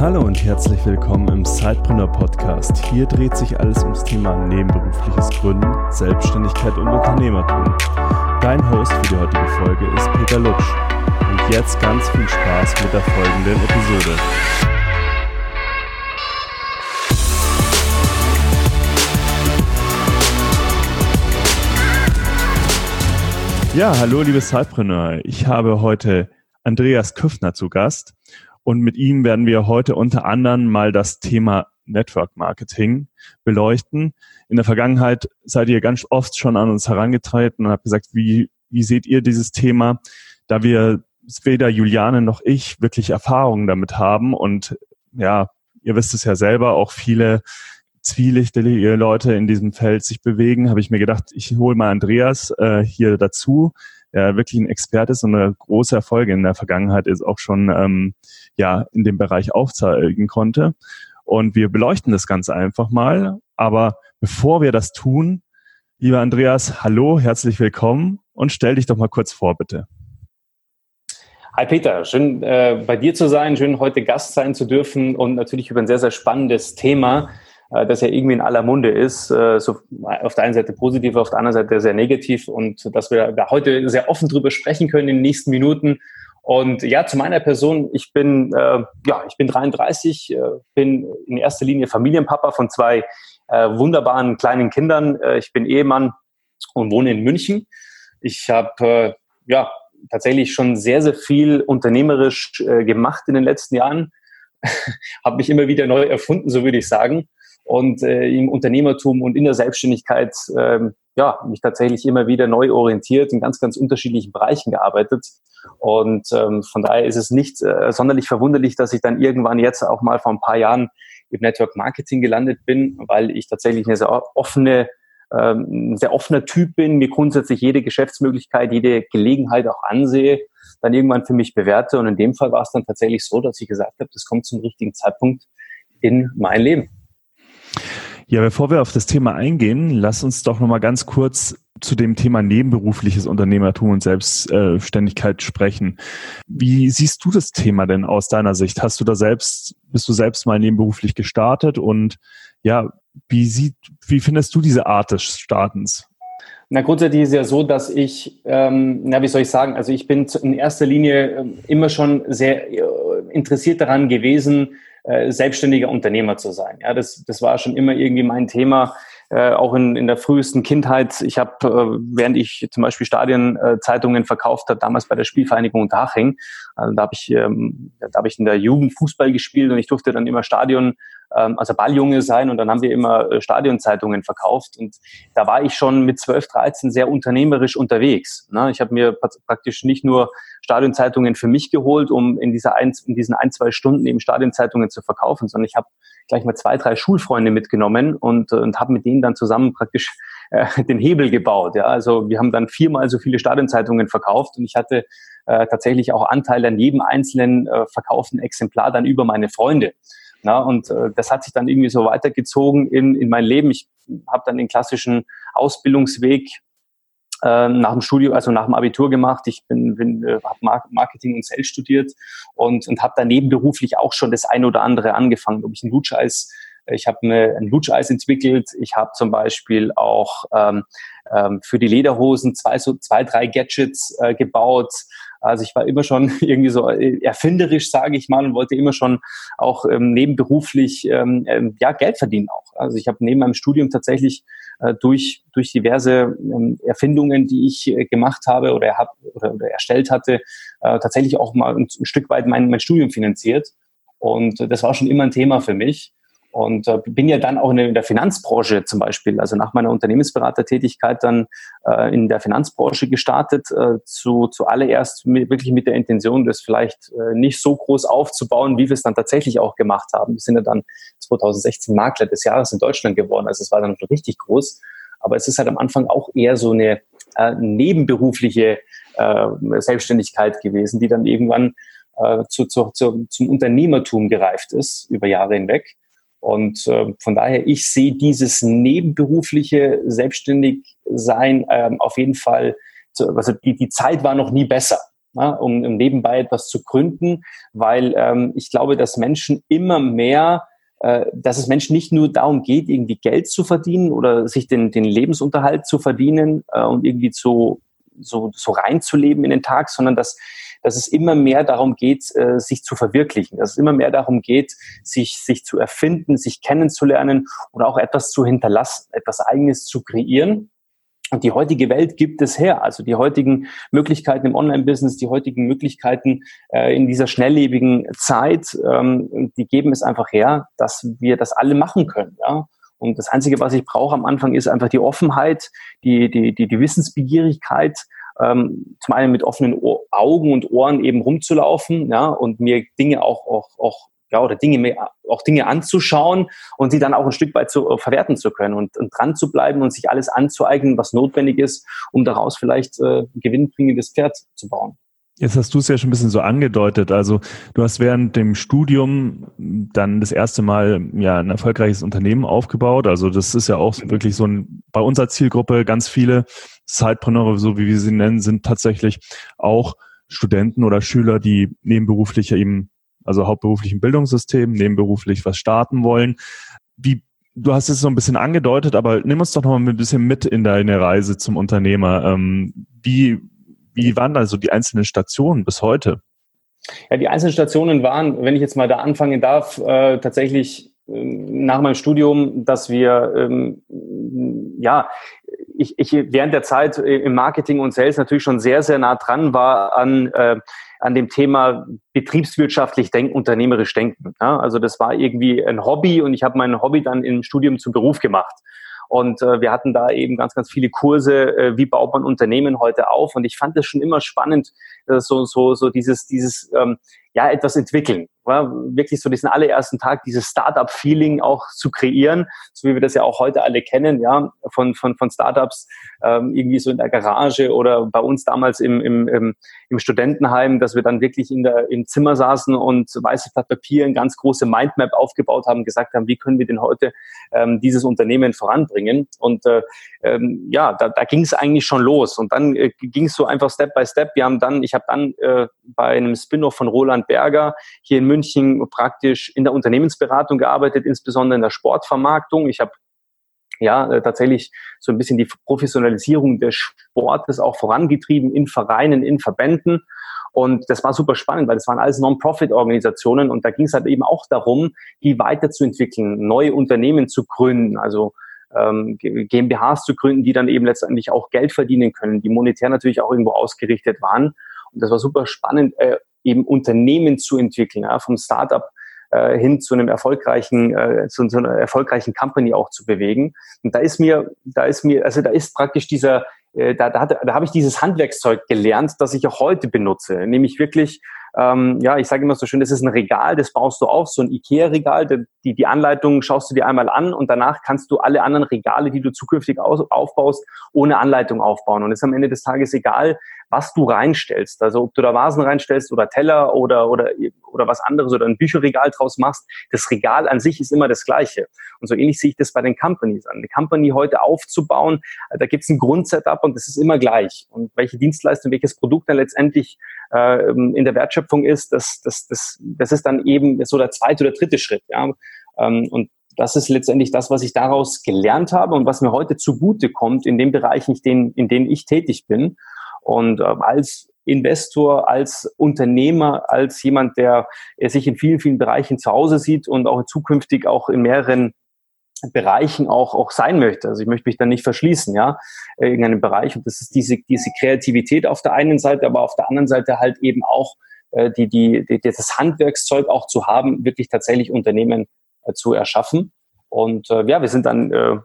Hallo und herzlich willkommen im Sidepreneur Podcast. Hier dreht sich alles ums Thema nebenberufliches Gründen, Selbstständigkeit und Unternehmertum. Dein Host für die heutige Folge ist Peter Lutsch. Und jetzt ganz viel Spaß mit der folgenden Episode. Ja, hallo liebe Sidepreneur. Ich habe heute Andreas Küffner zu Gast und mit ihm werden wir heute unter anderem mal das Thema Network Marketing beleuchten. In der Vergangenheit seid ihr ganz oft schon an uns herangetreten und habt gesagt, wie, wie seht ihr dieses Thema? Da wir weder Juliane noch ich wirklich Erfahrungen damit haben und ja, ihr wisst es ja selber, auch viele zwielichtige Leute in diesem Feld sich bewegen, habe ich mir gedacht, ich hole mal Andreas äh, hier dazu, der wirklich ein Experte ist und eine große Erfolge in der Vergangenheit ist auch schon ähm, ja in dem Bereich aufzeigen konnte. Und wir beleuchten das Ganze einfach mal. Aber bevor wir das tun, lieber Andreas, hallo, herzlich willkommen und stell dich doch mal kurz vor, bitte. Hi Peter, schön äh, bei dir zu sein, schön heute Gast sein zu dürfen und natürlich über ein sehr, sehr spannendes Thema äh, das ja irgendwie in aller Munde ist. Äh, so auf der einen Seite positiv, auf der anderen Seite sehr negativ und dass wir da heute sehr offen drüber sprechen können in den nächsten Minuten. Und ja, zu meiner Person, ich bin, äh, ja, ich bin 33, äh, bin in erster Linie Familienpapa von zwei äh, wunderbaren kleinen Kindern. Äh, ich bin Ehemann und wohne in München. Ich habe äh, ja tatsächlich schon sehr, sehr viel unternehmerisch äh, gemacht in den letzten Jahren. habe mich immer wieder neu erfunden, so würde ich sagen und im Unternehmertum und in der Selbstständigkeit ähm, ja, mich tatsächlich immer wieder neu orientiert, in ganz, ganz unterschiedlichen Bereichen gearbeitet. Und ähm, von daher ist es nicht äh, sonderlich verwunderlich, dass ich dann irgendwann jetzt auch mal vor ein paar Jahren im Network Marketing gelandet bin, weil ich tatsächlich eine sehr offene, ähm, sehr offener Typ bin, mir grundsätzlich jede Geschäftsmöglichkeit, jede Gelegenheit auch ansehe, dann irgendwann für mich bewerte. Und in dem Fall war es dann tatsächlich so, dass ich gesagt habe, das kommt zum richtigen Zeitpunkt in mein Leben. Ja, bevor wir auf das Thema eingehen, lass uns doch nochmal ganz kurz zu dem Thema nebenberufliches Unternehmertum und Selbstständigkeit sprechen. Wie siehst du das Thema denn aus deiner Sicht? Hast du da selbst, bist du selbst mal nebenberuflich gestartet und ja, wie sieht, wie findest du diese Art des Startens? Na, grundsätzlich ist es ja so, dass ich, ähm, na, wie soll ich sagen, also ich bin in erster Linie ähm, immer schon sehr äh, interessiert daran gewesen, äh, selbstständiger Unternehmer zu sein. Ja, das, das war schon immer irgendwie mein Thema, äh, auch in, in der frühesten Kindheit. Ich habe, äh, während ich zum Beispiel Stadionzeitungen äh, verkauft habe, damals bei der Spielvereinigung Unterhaching, also da habe ich, ähm, da habe ich in der Jugend Fußball gespielt und ich durfte dann immer Stadion ähm, also Balljunge sein und dann haben wir immer äh, Stadionzeitungen verkauft und da war ich schon mit 12, 13 sehr unternehmerisch unterwegs. Ne? Ich habe mir praktisch nicht nur Stadionzeitungen für mich geholt, um in, dieser ein, in diesen ein, zwei Stunden eben Stadionzeitungen zu verkaufen, sondern ich habe gleich mal zwei, drei Schulfreunde mitgenommen und, und habe mit denen dann zusammen praktisch äh, den Hebel gebaut. Ja? Also wir haben dann viermal so viele Stadionzeitungen verkauft und ich hatte äh, tatsächlich auch Anteil an jedem einzelnen äh, verkauften Exemplar dann über meine Freunde. Na, und äh, das hat sich dann irgendwie so weitergezogen in, in mein Leben. Ich habe dann den klassischen Ausbildungsweg äh, nach dem Studium, also nach dem Abitur gemacht. Ich bin, bin äh, habe Marketing und Sales studiert und, und habe daneben beruflich auch schon das eine oder andere angefangen. Ob ich ein Lutscheis ich habe ein Lutscheis entwickelt. Ich habe zum Beispiel auch ähm, ähm, für die Lederhosen zwei, so zwei drei Gadgets äh, gebaut. Also ich war immer schon irgendwie so äh, erfinderisch, sage ich mal, und wollte immer schon auch ähm, nebenberuflich ähm, ähm, ja, Geld verdienen auch. Also ich habe neben meinem Studium tatsächlich äh, durch, durch diverse ähm, Erfindungen, die ich äh, gemacht habe oder, hab, oder, oder erstellt hatte, äh, tatsächlich auch mal ein, ein Stück weit mein, mein Studium finanziert. Und das war schon immer ein Thema für mich. Und äh, bin ja dann auch in der Finanzbranche zum Beispiel, also nach meiner Unternehmensberatertätigkeit dann äh, in der Finanzbranche gestartet, äh, zu, zuallererst mit, wirklich mit der Intention, das vielleicht äh, nicht so groß aufzubauen, wie wir es dann tatsächlich auch gemacht haben. Wir sind ja dann 2016 Makler des Jahres in Deutschland geworden, also es war dann richtig groß. Aber es ist halt am Anfang auch eher so eine äh, nebenberufliche äh, Selbstständigkeit gewesen, die dann irgendwann äh, zu, zu, zu, zum Unternehmertum gereift ist über Jahre hinweg. Und äh, von daher, ich sehe dieses nebenberufliche Selbstständigsein ähm, auf jeden Fall, zu, also die, die Zeit war noch nie besser. ja, um, um nebenbei etwas zu gründen, weil ähm, ich glaube, dass Menschen immer mehr äh, dass es Menschen nicht nur darum geht, irgendwie Geld zu verdienen oder sich den, den Lebensunterhalt zu verdienen äh, und irgendwie zu, so, so reinzuleben in den Tag, sondern dass, dass es immer mehr darum geht, äh, sich zu verwirklichen, dass es immer mehr darum geht, sich, sich zu erfinden, sich kennenzulernen oder auch etwas zu hinterlassen, etwas Eigenes zu kreieren. Und die heutige Welt gibt es her. Also die heutigen Möglichkeiten im Online-Business, die heutigen Möglichkeiten äh, in dieser schnelllebigen Zeit, ähm, die geben es einfach her, dass wir das alle machen können. Ja? Und das Einzige, was ich brauche am Anfang, ist einfach die Offenheit, die, die, die, die Wissensbegierigkeit, ähm, zum einen mit offenen Ohr Augen und Ohren eben rumzulaufen, ja, und mir Dinge auch, auch, auch ja, oder Dinge mehr, auch Dinge anzuschauen und sie dann auch ein Stück weit zu, äh, verwerten zu können und, und dran zu bleiben und sich alles anzueignen, was notwendig ist, um daraus vielleicht äh, gewinnbringendes Pferd zu bauen. Jetzt hast du es ja schon ein bisschen so angedeutet. Also du hast während dem Studium dann das erste Mal ja ein erfolgreiches Unternehmen aufgebaut. Also das ist ja auch wirklich so ein, bei unserer Zielgruppe ganz viele Sidepreneure, so wie wir sie nennen, sind tatsächlich auch Studenten oder Schüler, die nebenberuflich eben also hauptberuflich im Bildungssystem, nebenberuflich was starten wollen. Wie du hast es so ein bisschen angedeutet, aber nimm uns doch noch mal ein bisschen mit in deine Reise zum Unternehmer. Ähm, wie, wie waren da so die einzelnen Stationen bis heute? Ja, die einzelnen Stationen waren, wenn ich jetzt mal da anfangen darf, äh, tatsächlich äh, nach meinem Studium, dass wir ähm, ja ich, ich während der Zeit im Marketing und Sales natürlich schon sehr, sehr nah dran war an, äh, an dem Thema betriebswirtschaftlich denken, unternehmerisch denken. Ja? Also das war irgendwie ein Hobby und ich habe mein Hobby dann im Studium zum Beruf gemacht. Und äh, wir hatten da eben ganz, ganz viele Kurse, äh, wie baut man Unternehmen heute auf. Und ich fand das schon immer spannend, so, so, so dieses, dieses ähm, ja, etwas entwickeln. Ja? Wirklich so diesen allerersten Tag, dieses Startup-Feeling auch zu kreieren, so wie wir das ja auch heute alle kennen, ja, von, von, von Startups ähm, irgendwie so in der Garage oder bei uns damals im, im, im, im Studentenheim, dass wir dann wirklich in der, im Zimmer saßen und weißes Blatt Papier, ein ganz große Mindmap aufgebaut haben, gesagt haben, wie können wir denn heute ähm, dieses Unternehmen voranbringen? Und äh, ähm, ja, da, da ging es eigentlich schon los. Und dann äh, ging es so einfach Step by Step. Wir haben dann, ich habe dann äh, bei einem Spin-off von Roland Berger hier in München praktisch in der Unternehmensberatung gearbeitet, insbesondere in der Sportvermarktung. Ich habe ja äh, tatsächlich so ein bisschen die Professionalisierung des Sportes auch vorangetrieben in Vereinen, in Verbänden. Und das war super spannend, weil das waren alles Non-Profit-Organisationen und da ging es halt eben auch darum, die weiterzuentwickeln, neue Unternehmen zu gründen, also ähm, GmbHs zu gründen, die dann eben letztendlich auch Geld verdienen können, die monetär natürlich auch irgendwo ausgerichtet waren. Und das war super spannend, äh, eben Unternehmen zu entwickeln, ja, vom Startup äh, hin zu einem erfolgreichen, äh, zu, zu, einer erfolgreichen Company auch zu bewegen. Und da ist mir, da ist mir, also da ist praktisch dieser, äh, da, da, da habe ich dieses Handwerkszeug gelernt, das ich auch heute benutze, nämlich wirklich ähm, ja, ich sage immer so schön, das ist ein Regal, das baust du auf, so ein Ikea-Regal, die, die Anleitung schaust du dir einmal an und danach kannst du alle anderen Regale, die du zukünftig aus, aufbaust, ohne Anleitung aufbauen. Und es ist am Ende des Tages egal, was du reinstellst. Also ob du da Vasen reinstellst oder Teller oder, oder, oder was anderes oder ein Bücherregal draus machst, das Regal an sich ist immer das gleiche. Und so ähnlich sehe ich das bei den Companies an. Eine Company heute aufzubauen, da gibt es ein Grundsetup und das ist immer gleich. Und welche Dienstleistung, welches Produkt dann letztendlich äh, in der Wertschöpfung ist, das, das, das, das ist dann eben so der zweite oder dritte Schritt. Ja? Ähm, und das ist letztendlich das, was ich daraus gelernt habe und was mir heute zugute kommt in den Bereichen, in denen ich tätig bin. Und äh, als Investor, als Unternehmer, als jemand, der sich in vielen, vielen Bereichen zu Hause sieht und auch zukünftig auch in mehreren Bereichen auch, auch sein möchte. Also ich möchte mich dann nicht verschließen, ja, in einem Bereich. Und das ist diese, diese Kreativität auf der einen Seite, aber auf der anderen Seite halt eben auch äh, die, die, die, das Handwerkszeug auch zu haben, wirklich tatsächlich Unternehmen äh, zu erschaffen. Und äh, ja, wir sind dann äh,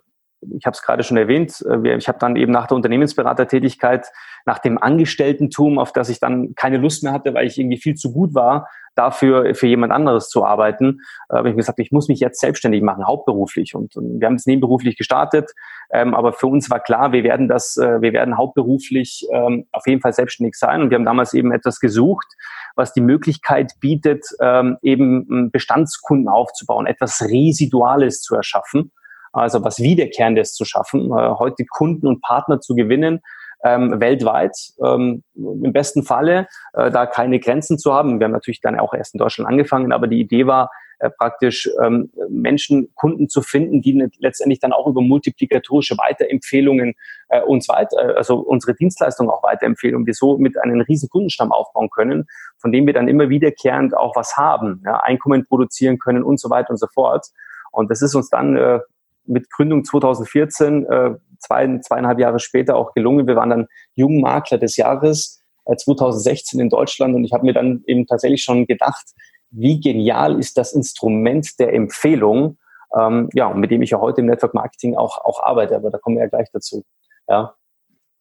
ich habe es gerade schon erwähnt, äh, ich habe dann eben nach der Unternehmensberatertätigkeit, nach dem Angestelltentum, auf das ich dann keine Lust mehr hatte, weil ich irgendwie viel zu gut war, dafür für jemand anderes zu arbeiten, äh, habe ich gesagt, ich muss mich jetzt selbstständig machen, hauptberuflich. Und, wir haben es nebenberuflich gestartet, ähm, aber für uns war klar, wir werden das, äh, wir werden hauptberuflich ähm, auf jeden Fall selbstständig sein. Und wir haben damals eben etwas gesucht, was die Möglichkeit bietet, ähm, eben Bestandskunden aufzubauen, etwas Residuales zu erschaffen also was Wiederkehrendes zu schaffen, äh, heute Kunden und Partner zu gewinnen, ähm, weltweit, ähm, im besten Falle äh, da keine Grenzen zu haben. Wir haben natürlich dann auch erst in Deutschland angefangen, aber die Idee war, äh, praktisch ähm, Menschen, Kunden zu finden, die letztendlich dann auch über multiplikatorische Weiterempfehlungen äh, uns weiter, äh, also unsere Dienstleistung auch weiterempfehlen und wir so mit einem riesen Kundenstamm aufbauen können, von dem wir dann immer wiederkehrend auch was haben, ja, Einkommen produzieren können und so weiter und so fort. Und das ist uns dann äh, mit Gründung 2014, äh, zwei, zweieinhalb Jahre später auch gelungen. Wir waren dann Jungmakler des Jahres äh, 2016 in Deutschland und ich habe mir dann eben tatsächlich schon gedacht, wie genial ist das Instrument der Empfehlung, ähm, ja, mit dem ich ja heute im Network Marketing auch, auch arbeite, aber da kommen wir ja gleich dazu. Ja.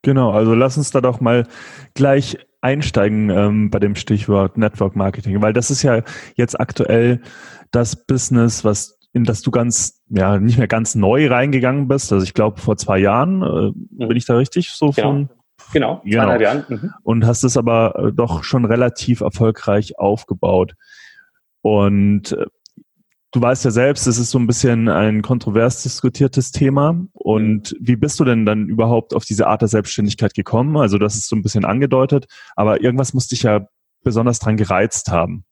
Genau, also lass uns da doch mal gleich einsteigen ähm, bei dem Stichwort Network Marketing, weil das ist ja jetzt aktuell das Business, was in das du ganz, ja, nicht mehr ganz neu reingegangen bist. Also ich glaube vor zwei Jahren, äh, mhm. bin ich da richtig so genau. von? Genau, genau. Jahren. Mhm. Und hast es aber äh, doch schon relativ erfolgreich aufgebaut. Und äh, du weißt ja selbst, es ist so ein bisschen ein kontrovers diskutiertes Thema. Und mhm. wie bist du denn dann überhaupt auf diese Art der Selbstständigkeit gekommen? Also das ist so ein bisschen angedeutet, aber irgendwas muss dich ja besonders dran gereizt haben.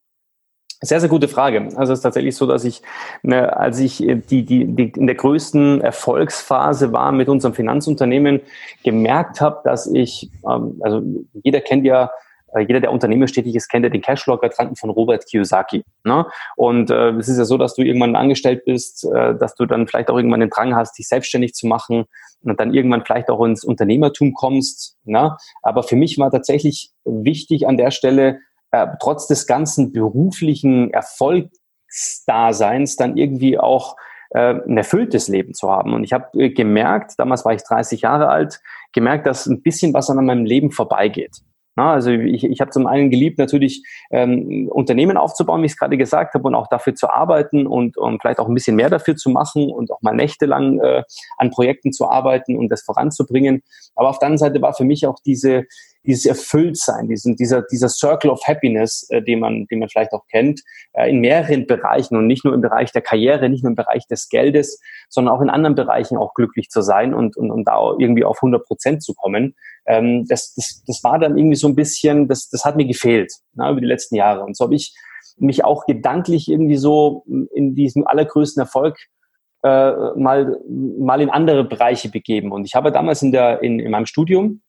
Sehr, sehr gute Frage. Also es ist tatsächlich so, dass ich, ne, als ich die, die, die in der größten Erfolgsphase war mit unserem Finanzunternehmen, gemerkt habe, dass ich, ähm, also jeder kennt ja äh, jeder, der unternehmerisch tätig ist, kennt ja den Cashflow-Quadranten von Robert Kiyosaki. Ne? Und äh, es ist ja so, dass du irgendwann angestellt bist, äh, dass du dann vielleicht auch irgendwann den Drang hast, dich selbstständig zu machen und dann irgendwann vielleicht auch ins Unternehmertum kommst. Ne? Aber für mich war tatsächlich wichtig an der Stelle, äh, trotz des ganzen beruflichen Erfolgsdaseins dann irgendwie auch äh, ein erfülltes Leben zu haben. Und ich habe äh, gemerkt, damals war ich 30 Jahre alt, gemerkt, dass ein bisschen was an meinem Leben vorbeigeht. Na, also ich, ich habe zum einen geliebt, natürlich ähm, Unternehmen aufzubauen, wie ich es gerade gesagt habe, und auch dafür zu arbeiten und, und vielleicht auch ein bisschen mehr dafür zu machen und auch mal nächtelang äh, an Projekten zu arbeiten und das voranzubringen. Aber auf der anderen Seite war für mich auch diese dieses Erfülltsein, diesen, dieser, dieser Circle of Happiness, äh, den, man, den man vielleicht auch kennt, äh, in mehreren Bereichen und nicht nur im Bereich der Karriere, nicht nur im Bereich des Geldes, sondern auch in anderen Bereichen auch glücklich zu sein und, und, und da irgendwie auf 100 Prozent zu kommen. Ähm, das, das, das war dann irgendwie so ein bisschen, das, das hat mir gefehlt na, über die letzten Jahre. Und so habe ich mich auch gedanklich irgendwie so in diesem allergrößten Erfolg äh, mal, mal in andere Bereiche begeben. Und ich habe damals in, der, in, in meinem Studium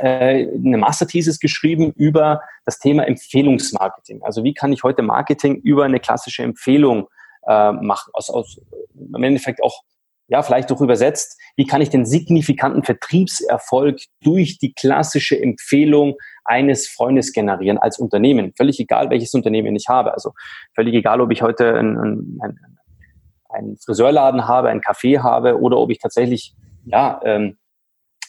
äh, eine Masterthesis geschrieben über das Thema Empfehlungsmarketing. Also wie kann ich heute Marketing über eine klassische Empfehlung äh, machen? Aus, aus, Im Endeffekt auch, ja, vielleicht auch übersetzt, wie kann ich den signifikanten Vertriebserfolg durch die klassische Empfehlung eines Freundes generieren als Unternehmen? Völlig egal, welches Unternehmen ich habe. Also völlig egal, ob ich heute ein, ein, ein, einen Friseurladen habe, ein Café habe oder ob ich tatsächlich ja, ähm,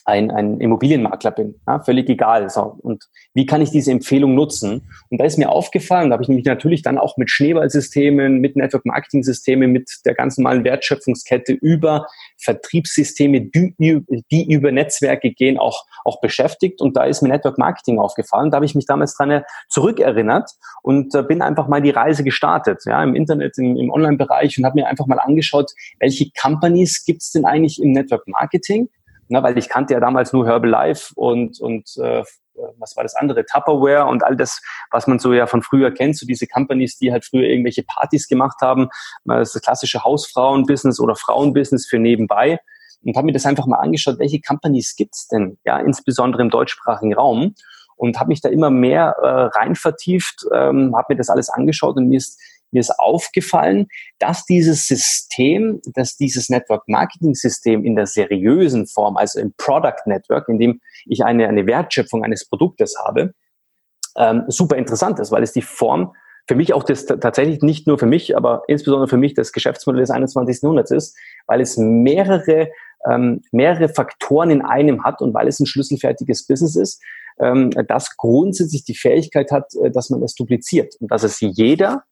ein, ein Immobilienmakler bin. Ja, völlig egal. So. Und wie kann ich diese Empfehlung nutzen? Und da ist mir aufgefallen, da habe ich mich natürlich dann auch mit Schneeballsystemen, mit Network Marketing Systemen, mit der ganz normalen Wertschöpfungskette über Vertriebssysteme, die, die über Netzwerke gehen, auch, auch beschäftigt. Und da ist mir Network Marketing aufgefallen. Da habe ich mich damals dran zurückerinnert und äh, bin einfach mal die Reise gestartet, ja, im Internet, im, im Online-Bereich und habe mir einfach mal angeschaut, welche Companies gibt es denn eigentlich im Network Marketing? Ne, weil ich kannte ja damals nur Herbalife und, und äh, was war das andere, Tupperware und all das, was man so ja von früher kennt, so diese Companies, die halt früher irgendwelche Partys gemacht haben, das klassische Hausfrauenbusiness oder Frauenbusiness für nebenbei. Und habe mir das einfach mal angeschaut, welche Companies gibt's denn, ja, insbesondere im deutschsprachigen Raum? Und habe mich da immer mehr äh, rein vertieft, ähm, habe mir das alles angeschaut und mir ist mir ist aufgefallen, dass dieses System, dass dieses Network Marketing System in der seriösen Form, also im Product Network, in dem ich eine, eine Wertschöpfung eines Produktes habe, ähm, super interessant ist, weil es die Form für mich auch das tatsächlich nicht nur für mich, aber insbesondere für mich das Geschäftsmodell des 21. Jahrhunderts ist, weil es mehrere, ähm, mehrere Faktoren in einem hat und weil es ein schlüsselfertiges Business ist, ähm, das grundsätzlich die Fähigkeit hat, äh, dass man es dupliziert und dass es jeder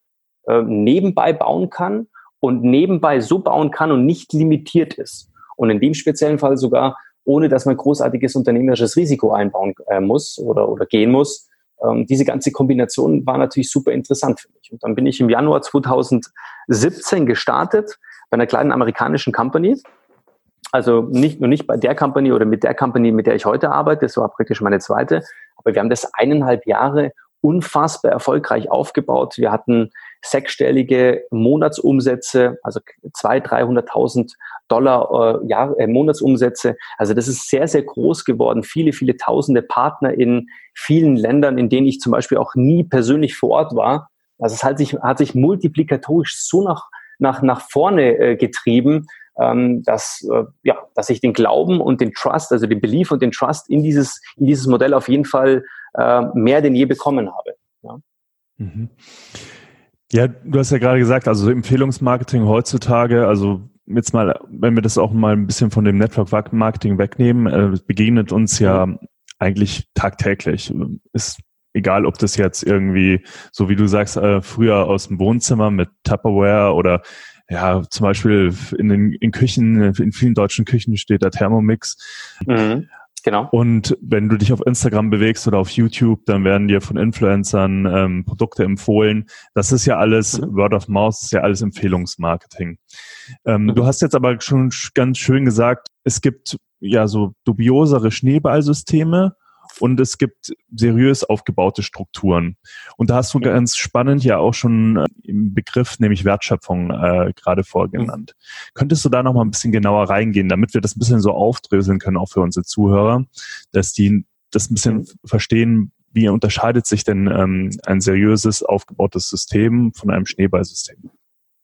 äh, nebenbei bauen kann und nebenbei so bauen kann und nicht limitiert ist. Und in dem speziellen Fall sogar, ohne dass man großartiges unternehmerisches Risiko einbauen äh, muss oder, oder gehen muss. Ähm, diese ganze Kombination war natürlich super interessant für mich. Und dann bin ich im Januar 2017 gestartet bei einer kleinen amerikanischen Company Also nicht nur nicht bei der Company oder mit der Company, mit der ich heute arbeite, das war praktisch meine zweite, aber wir haben das eineinhalb Jahre unfassbar erfolgreich aufgebaut. Wir hatten sechsstellige Monatsumsätze, also 200.000, 300.000 Dollar äh, Jahr, äh, Monatsumsätze. Also das ist sehr, sehr groß geworden. Viele, viele tausende Partner in vielen Ländern, in denen ich zum Beispiel auch nie persönlich vor Ort war. Also es hat sich, hat sich multiplikatorisch so nach, nach, nach vorne äh, getrieben, ähm, dass, äh, ja, dass ich den Glauben und den Trust, also den Belief und den Trust in dieses, in dieses Modell auf jeden Fall äh, mehr denn je bekommen habe. Ja. Mhm. Ja, du hast ja gerade gesagt, also Empfehlungsmarketing heutzutage, also jetzt mal, wenn wir das auch mal ein bisschen von dem Network Marketing wegnehmen, äh, begegnet uns ja eigentlich tagtäglich. Ist egal, ob das jetzt irgendwie, so wie du sagst, äh, früher aus dem Wohnzimmer mit Tupperware oder ja, zum Beispiel in den in Küchen, in vielen deutschen Küchen steht der Thermomix. Mhm. Genau. Und wenn du dich auf Instagram bewegst oder auf YouTube, dann werden dir von Influencern ähm, Produkte empfohlen. Das ist ja alles mhm. Word of Mouth, ist ja alles Empfehlungsmarketing. Ähm, mhm. Du hast jetzt aber schon ganz schön gesagt, es gibt ja so dubiosere Schneeballsysteme und es gibt seriös aufgebaute Strukturen. Und da hast du ganz spannend ja auch schon äh, im Begriff, nämlich Wertschöpfung, äh, gerade vorgenannt. Mhm. Könntest du da noch mal ein bisschen genauer reingehen, damit wir das ein bisschen so aufdröseln können, auch für unsere Zuhörer, dass die das ein bisschen mhm. verstehen, wie unterscheidet sich denn ähm, ein seriöses aufgebautes System von einem Schneeballsystem?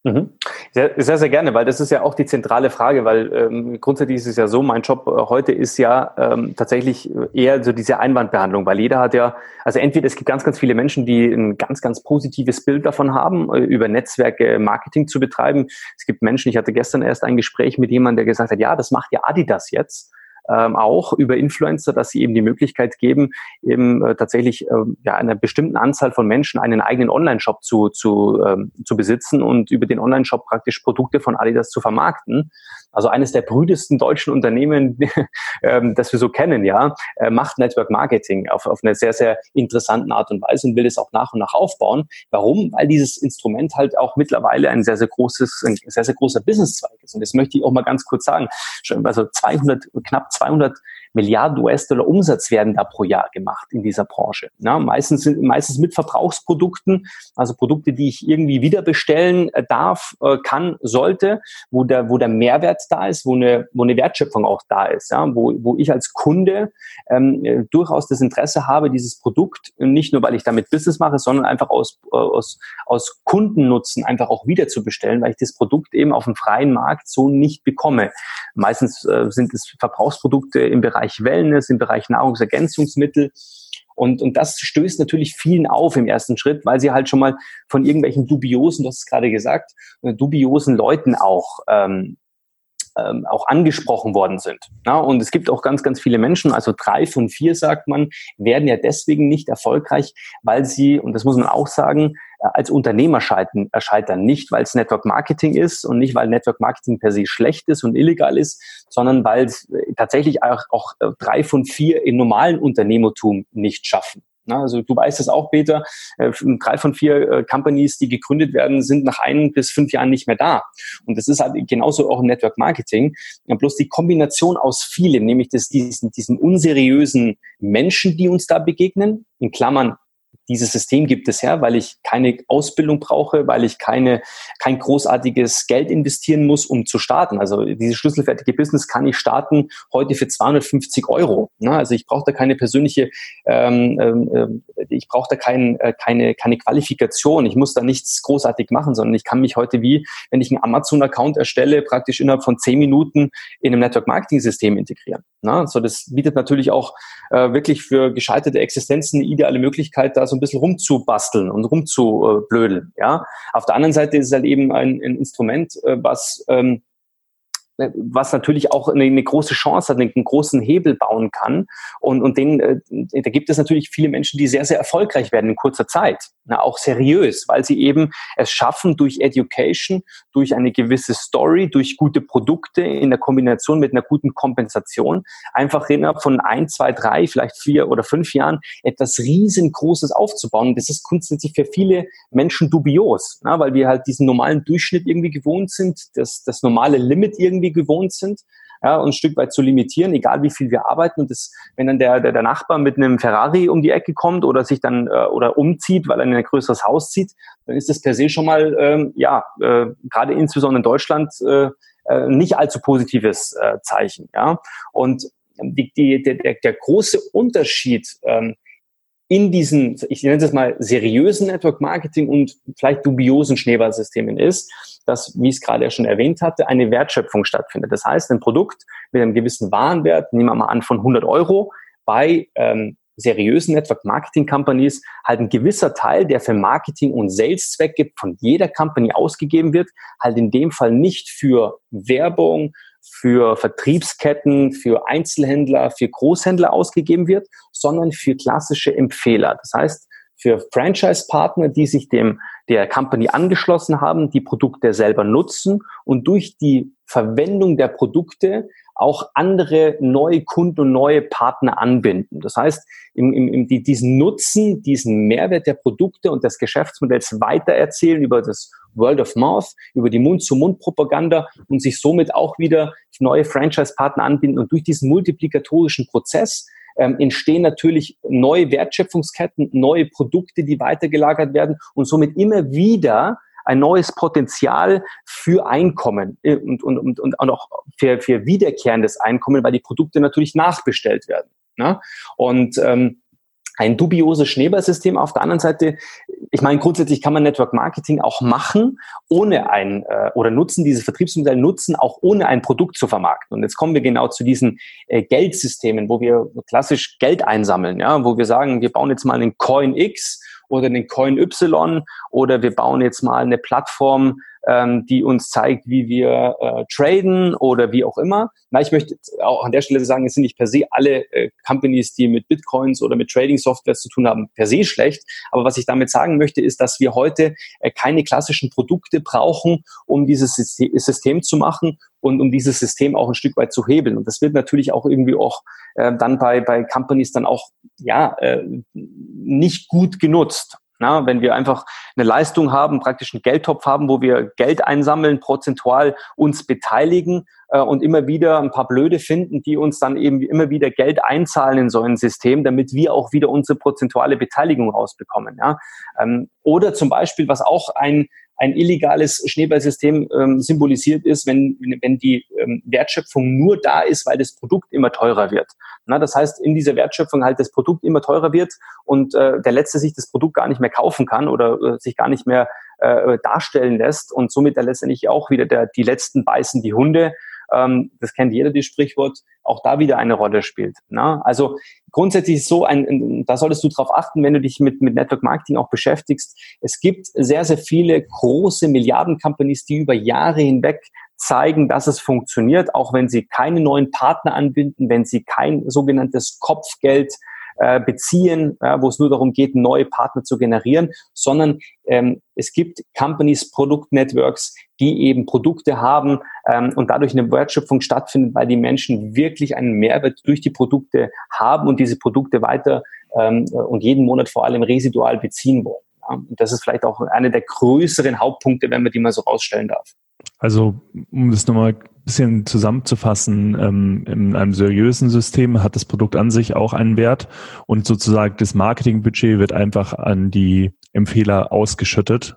Mhm. Sehr, sehr, sehr gerne, weil das ist ja auch die zentrale Frage, weil ähm, grundsätzlich ist es ja so, mein Job äh, heute ist ja ähm, tatsächlich eher so diese Einwandbehandlung, weil jeder hat ja, also entweder es gibt ganz, ganz viele Menschen, die ein ganz, ganz positives Bild davon haben, äh, über Netzwerke Marketing zu betreiben. Es gibt Menschen, ich hatte gestern erst ein Gespräch mit jemandem, der gesagt hat, ja, das macht ja Adidas jetzt ähm, auch über Influencer, dass sie eben die Möglichkeit geben, eben äh, tatsächlich äh, ja einer bestimmten Anzahl von Menschen einen eigenen Online-Shop zu, zu, ähm, zu besitzen und über den Online-Shop praktisch Produkte von Adidas zu vermarkten. Also eines der brüdesten deutschen Unternehmen, ähm, das wir so kennen, ja, äh, macht Network Marketing auf, auf eine sehr, sehr interessanten Art und Weise und will es auch nach und nach aufbauen. Warum? Weil dieses Instrument halt auch mittlerweile ein sehr, sehr großes, ein sehr, sehr großer Businesszweig ist. Und das möchte ich auch mal ganz kurz sagen. Also 200, knapp 200 Milliarden US-Dollar Umsatz werden da pro Jahr gemacht in dieser Branche. Ja, meistens sind meistens mit Verbrauchsprodukten, also Produkte, die ich irgendwie wieder bestellen äh, darf, äh, kann, sollte, wo der, wo der Mehrwert da ist, wo eine, wo eine Wertschöpfung auch da ist, ja, wo, wo ich als Kunde ähm, äh, durchaus das Interesse habe, dieses Produkt nicht nur, weil ich damit Business mache, sondern einfach aus, aus, aus Kundennutzen einfach auch wieder zu bestellen, weil ich das Produkt eben auf dem freien Markt so nicht bekomme. Meistens äh, sind es Verbrauchsprodukte im Bereich Bereich Wellness, im Bereich Nahrungsergänzungsmittel. Und, und das stößt natürlich vielen auf im ersten Schritt, weil sie halt schon mal von irgendwelchen dubiosen, du hast es gerade gesagt, äh, dubiosen Leuten auch ähm, ähm, auch angesprochen worden sind. Ja, und es gibt auch ganz, ganz viele Menschen, also drei von vier, sagt man, werden ja deswegen nicht erfolgreich, weil sie, und das muss man auch sagen, äh, als Unternehmer scheitern, äh, scheitern. Nicht, weil es Network Marketing ist und nicht, weil Network Marketing per se schlecht ist und illegal ist, sondern weil es äh, tatsächlich auch, auch drei von vier im normalen Unternehmertum nicht schaffen. Also du weißt es auch, Peter, drei von vier Companies, die gegründet werden, sind nach ein bis fünf Jahren nicht mehr da. Und das ist halt genauso auch im Network Marketing. Bloß die Kombination aus vielem, nämlich das, diesen, diesen unseriösen Menschen, die uns da begegnen, in Klammern dieses System gibt es her, weil ich keine Ausbildung brauche, weil ich keine, kein großartiges Geld investieren muss, um zu starten. Also dieses schlüsselfertige Business kann ich starten heute für 250 Euro. Ne? Also ich brauche da keine persönliche, ähm, ähm, ich brauche da kein, äh, keine, keine Qualifikation. Ich muss da nichts großartig machen, sondern ich kann mich heute wie, wenn ich einen Amazon-Account erstelle, praktisch innerhalb von zehn Minuten in einem Network-Marketing-System integrieren. Ne? So, das bietet natürlich auch äh, wirklich für gescheiterte Existenzen eine ideale Möglichkeit, da so ein bisschen rumzubasteln und rumzublödeln. Ja? Auf der anderen Seite ist es halt eben ein, ein Instrument, äh, was ähm, was natürlich auch eine, eine, große Chance hat, einen, großen Hebel bauen kann. Und, und den, äh, da gibt es natürlich viele Menschen, die sehr, sehr erfolgreich werden in kurzer Zeit. Na, auch seriös, weil sie eben es schaffen, durch Education, durch eine gewisse Story, durch gute Produkte in der Kombination mit einer guten Kompensation, einfach innerhalb von ein, zwei, drei, vielleicht vier oder fünf Jahren etwas riesengroßes aufzubauen. Das ist grundsätzlich für viele Menschen dubios, na, weil wir halt diesen normalen Durchschnitt irgendwie gewohnt sind, das, das normale Limit irgendwie gewohnt sind. ja, und ein Stück weit zu limitieren, egal wie viel wir arbeiten. Und das, wenn dann der, der, der Nachbar mit einem Ferrari um die Ecke kommt oder sich dann äh, oder umzieht, weil er in ein größeres Haus zieht, dann ist das per se schon mal, ähm, ja, äh, gerade insbesondere in Deutschland, äh, äh, nicht allzu positives äh, Zeichen. Ja? Und die, die, der, der große Unterschied ähm, in diesen, ich nenne es mal, seriösen Network Marketing und vielleicht dubiosen Schneeballsystemen ist, dass, wie ich es gerade schon erwähnt hatte, eine Wertschöpfung stattfindet. Das heißt, ein Produkt mit einem gewissen Warenwert, nehmen wir mal an, von 100 Euro, bei ähm, seriösen Network Marketing Companies halt ein gewisser Teil, der für Marketing und Sales Zwecke von jeder Company ausgegeben wird, halt in dem Fall nicht für Werbung, für Vertriebsketten, für Einzelhändler, für Großhändler ausgegeben wird, sondern für klassische Empfehler. Das heißt, für Franchise-Partner, die sich dem der Company angeschlossen haben, die Produkte selber nutzen und durch die Verwendung der Produkte auch andere neue Kunden und neue Partner anbinden. Das heißt, im, im, im, die, diesen Nutzen, diesen Mehrwert der Produkte und des Geschäftsmodells weitererzählen über das Word of Mouth, über die Mund-zu-Mund-Propaganda und sich somit auch wieder neue Franchise-Partner anbinden. Und durch diesen multiplikatorischen Prozess ähm, entstehen natürlich neue Wertschöpfungsketten, neue Produkte, die weitergelagert werden und somit immer wieder ein neues Potenzial für Einkommen äh, und, und, und, und auch für, für wiederkehrendes Einkommen, weil die Produkte natürlich nachbestellt werden. Ne? Und ähm, ein dubioses Schneeballsystem. Auf der anderen Seite, ich meine, grundsätzlich kann man Network Marketing auch machen, ohne ein, äh, oder nutzen, dieses Vertriebsmodell nutzen, auch ohne ein Produkt zu vermarkten. Und jetzt kommen wir genau zu diesen äh, Geldsystemen, wo wir klassisch Geld einsammeln, ja, wo wir sagen, wir bauen jetzt mal einen Coin X oder einen Coin Y oder wir bauen jetzt mal eine Plattform, ähm, die uns zeigt, wie wir äh, traden oder wie auch immer. Na, ich möchte auch an der Stelle sagen, es sind nicht per se alle äh, Companies, die mit Bitcoins oder mit Trading-Software zu tun haben, per se schlecht. Aber was ich damit sagen möchte, ist, dass wir heute äh, keine klassischen Produkte brauchen, um dieses System zu machen und um dieses System auch ein Stück weit zu hebeln. Und das wird natürlich auch irgendwie auch äh, dann bei, bei Companies dann auch ja äh, nicht gut genutzt. Na, wenn wir einfach eine Leistung haben, praktisch einen Geldtopf haben, wo wir Geld einsammeln, prozentual uns beteiligen äh, und immer wieder ein paar Blöde finden, die uns dann eben immer wieder Geld einzahlen in so ein System, damit wir auch wieder unsere prozentuale Beteiligung rausbekommen. Ja? Ähm, oder zum Beispiel, was auch ein ein illegales Schneeballsystem ähm, symbolisiert ist, wenn, wenn die ähm, Wertschöpfung nur da ist, weil das Produkt immer teurer wird. Na, das heißt, in dieser Wertschöpfung halt das Produkt immer teurer wird und äh, der Letzte sich das Produkt gar nicht mehr kaufen kann oder äh, sich gar nicht mehr äh, darstellen lässt und somit der letztendlich auch wieder der, die Letzten beißen die Hunde ähm, das kennt jeder, das Sprichwort, auch da wieder eine Rolle spielt. Ne? Also grundsätzlich ist so ein, da solltest du darauf achten, wenn du dich mit, mit Network Marketing auch beschäftigst. Es gibt sehr, sehr viele große Milliarden-Companies, die über Jahre hinweg zeigen, dass es funktioniert, auch wenn sie keine neuen Partner anbinden, wenn sie kein sogenanntes Kopfgeld äh, beziehen, ja, wo es nur darum geht, neue Partner zu generieren, sondern ähm, es gibt Companies, Produktnetworks, die eben Produkte haben ähm, und dadurch eine Wertschöpfung stattfindet, weil die Menschen wirklich einen Mehrwert durch die Produkte haben und diese Produkte weiter ähm, und jeden Monat vor allem residual beziehen wollen. Ja. Und das ist vielleicht auch einer der größeren Hauptpunkte, wenn man die mal so rausstellen darf. Also, um das nochmal bisschen zusammenzufassen, ähm, in einem seriösen System hat das Produkt an sich auch einen Wert und sozusagen das Marketingbudget wird einfach an die Empfehler ausgeschüttet.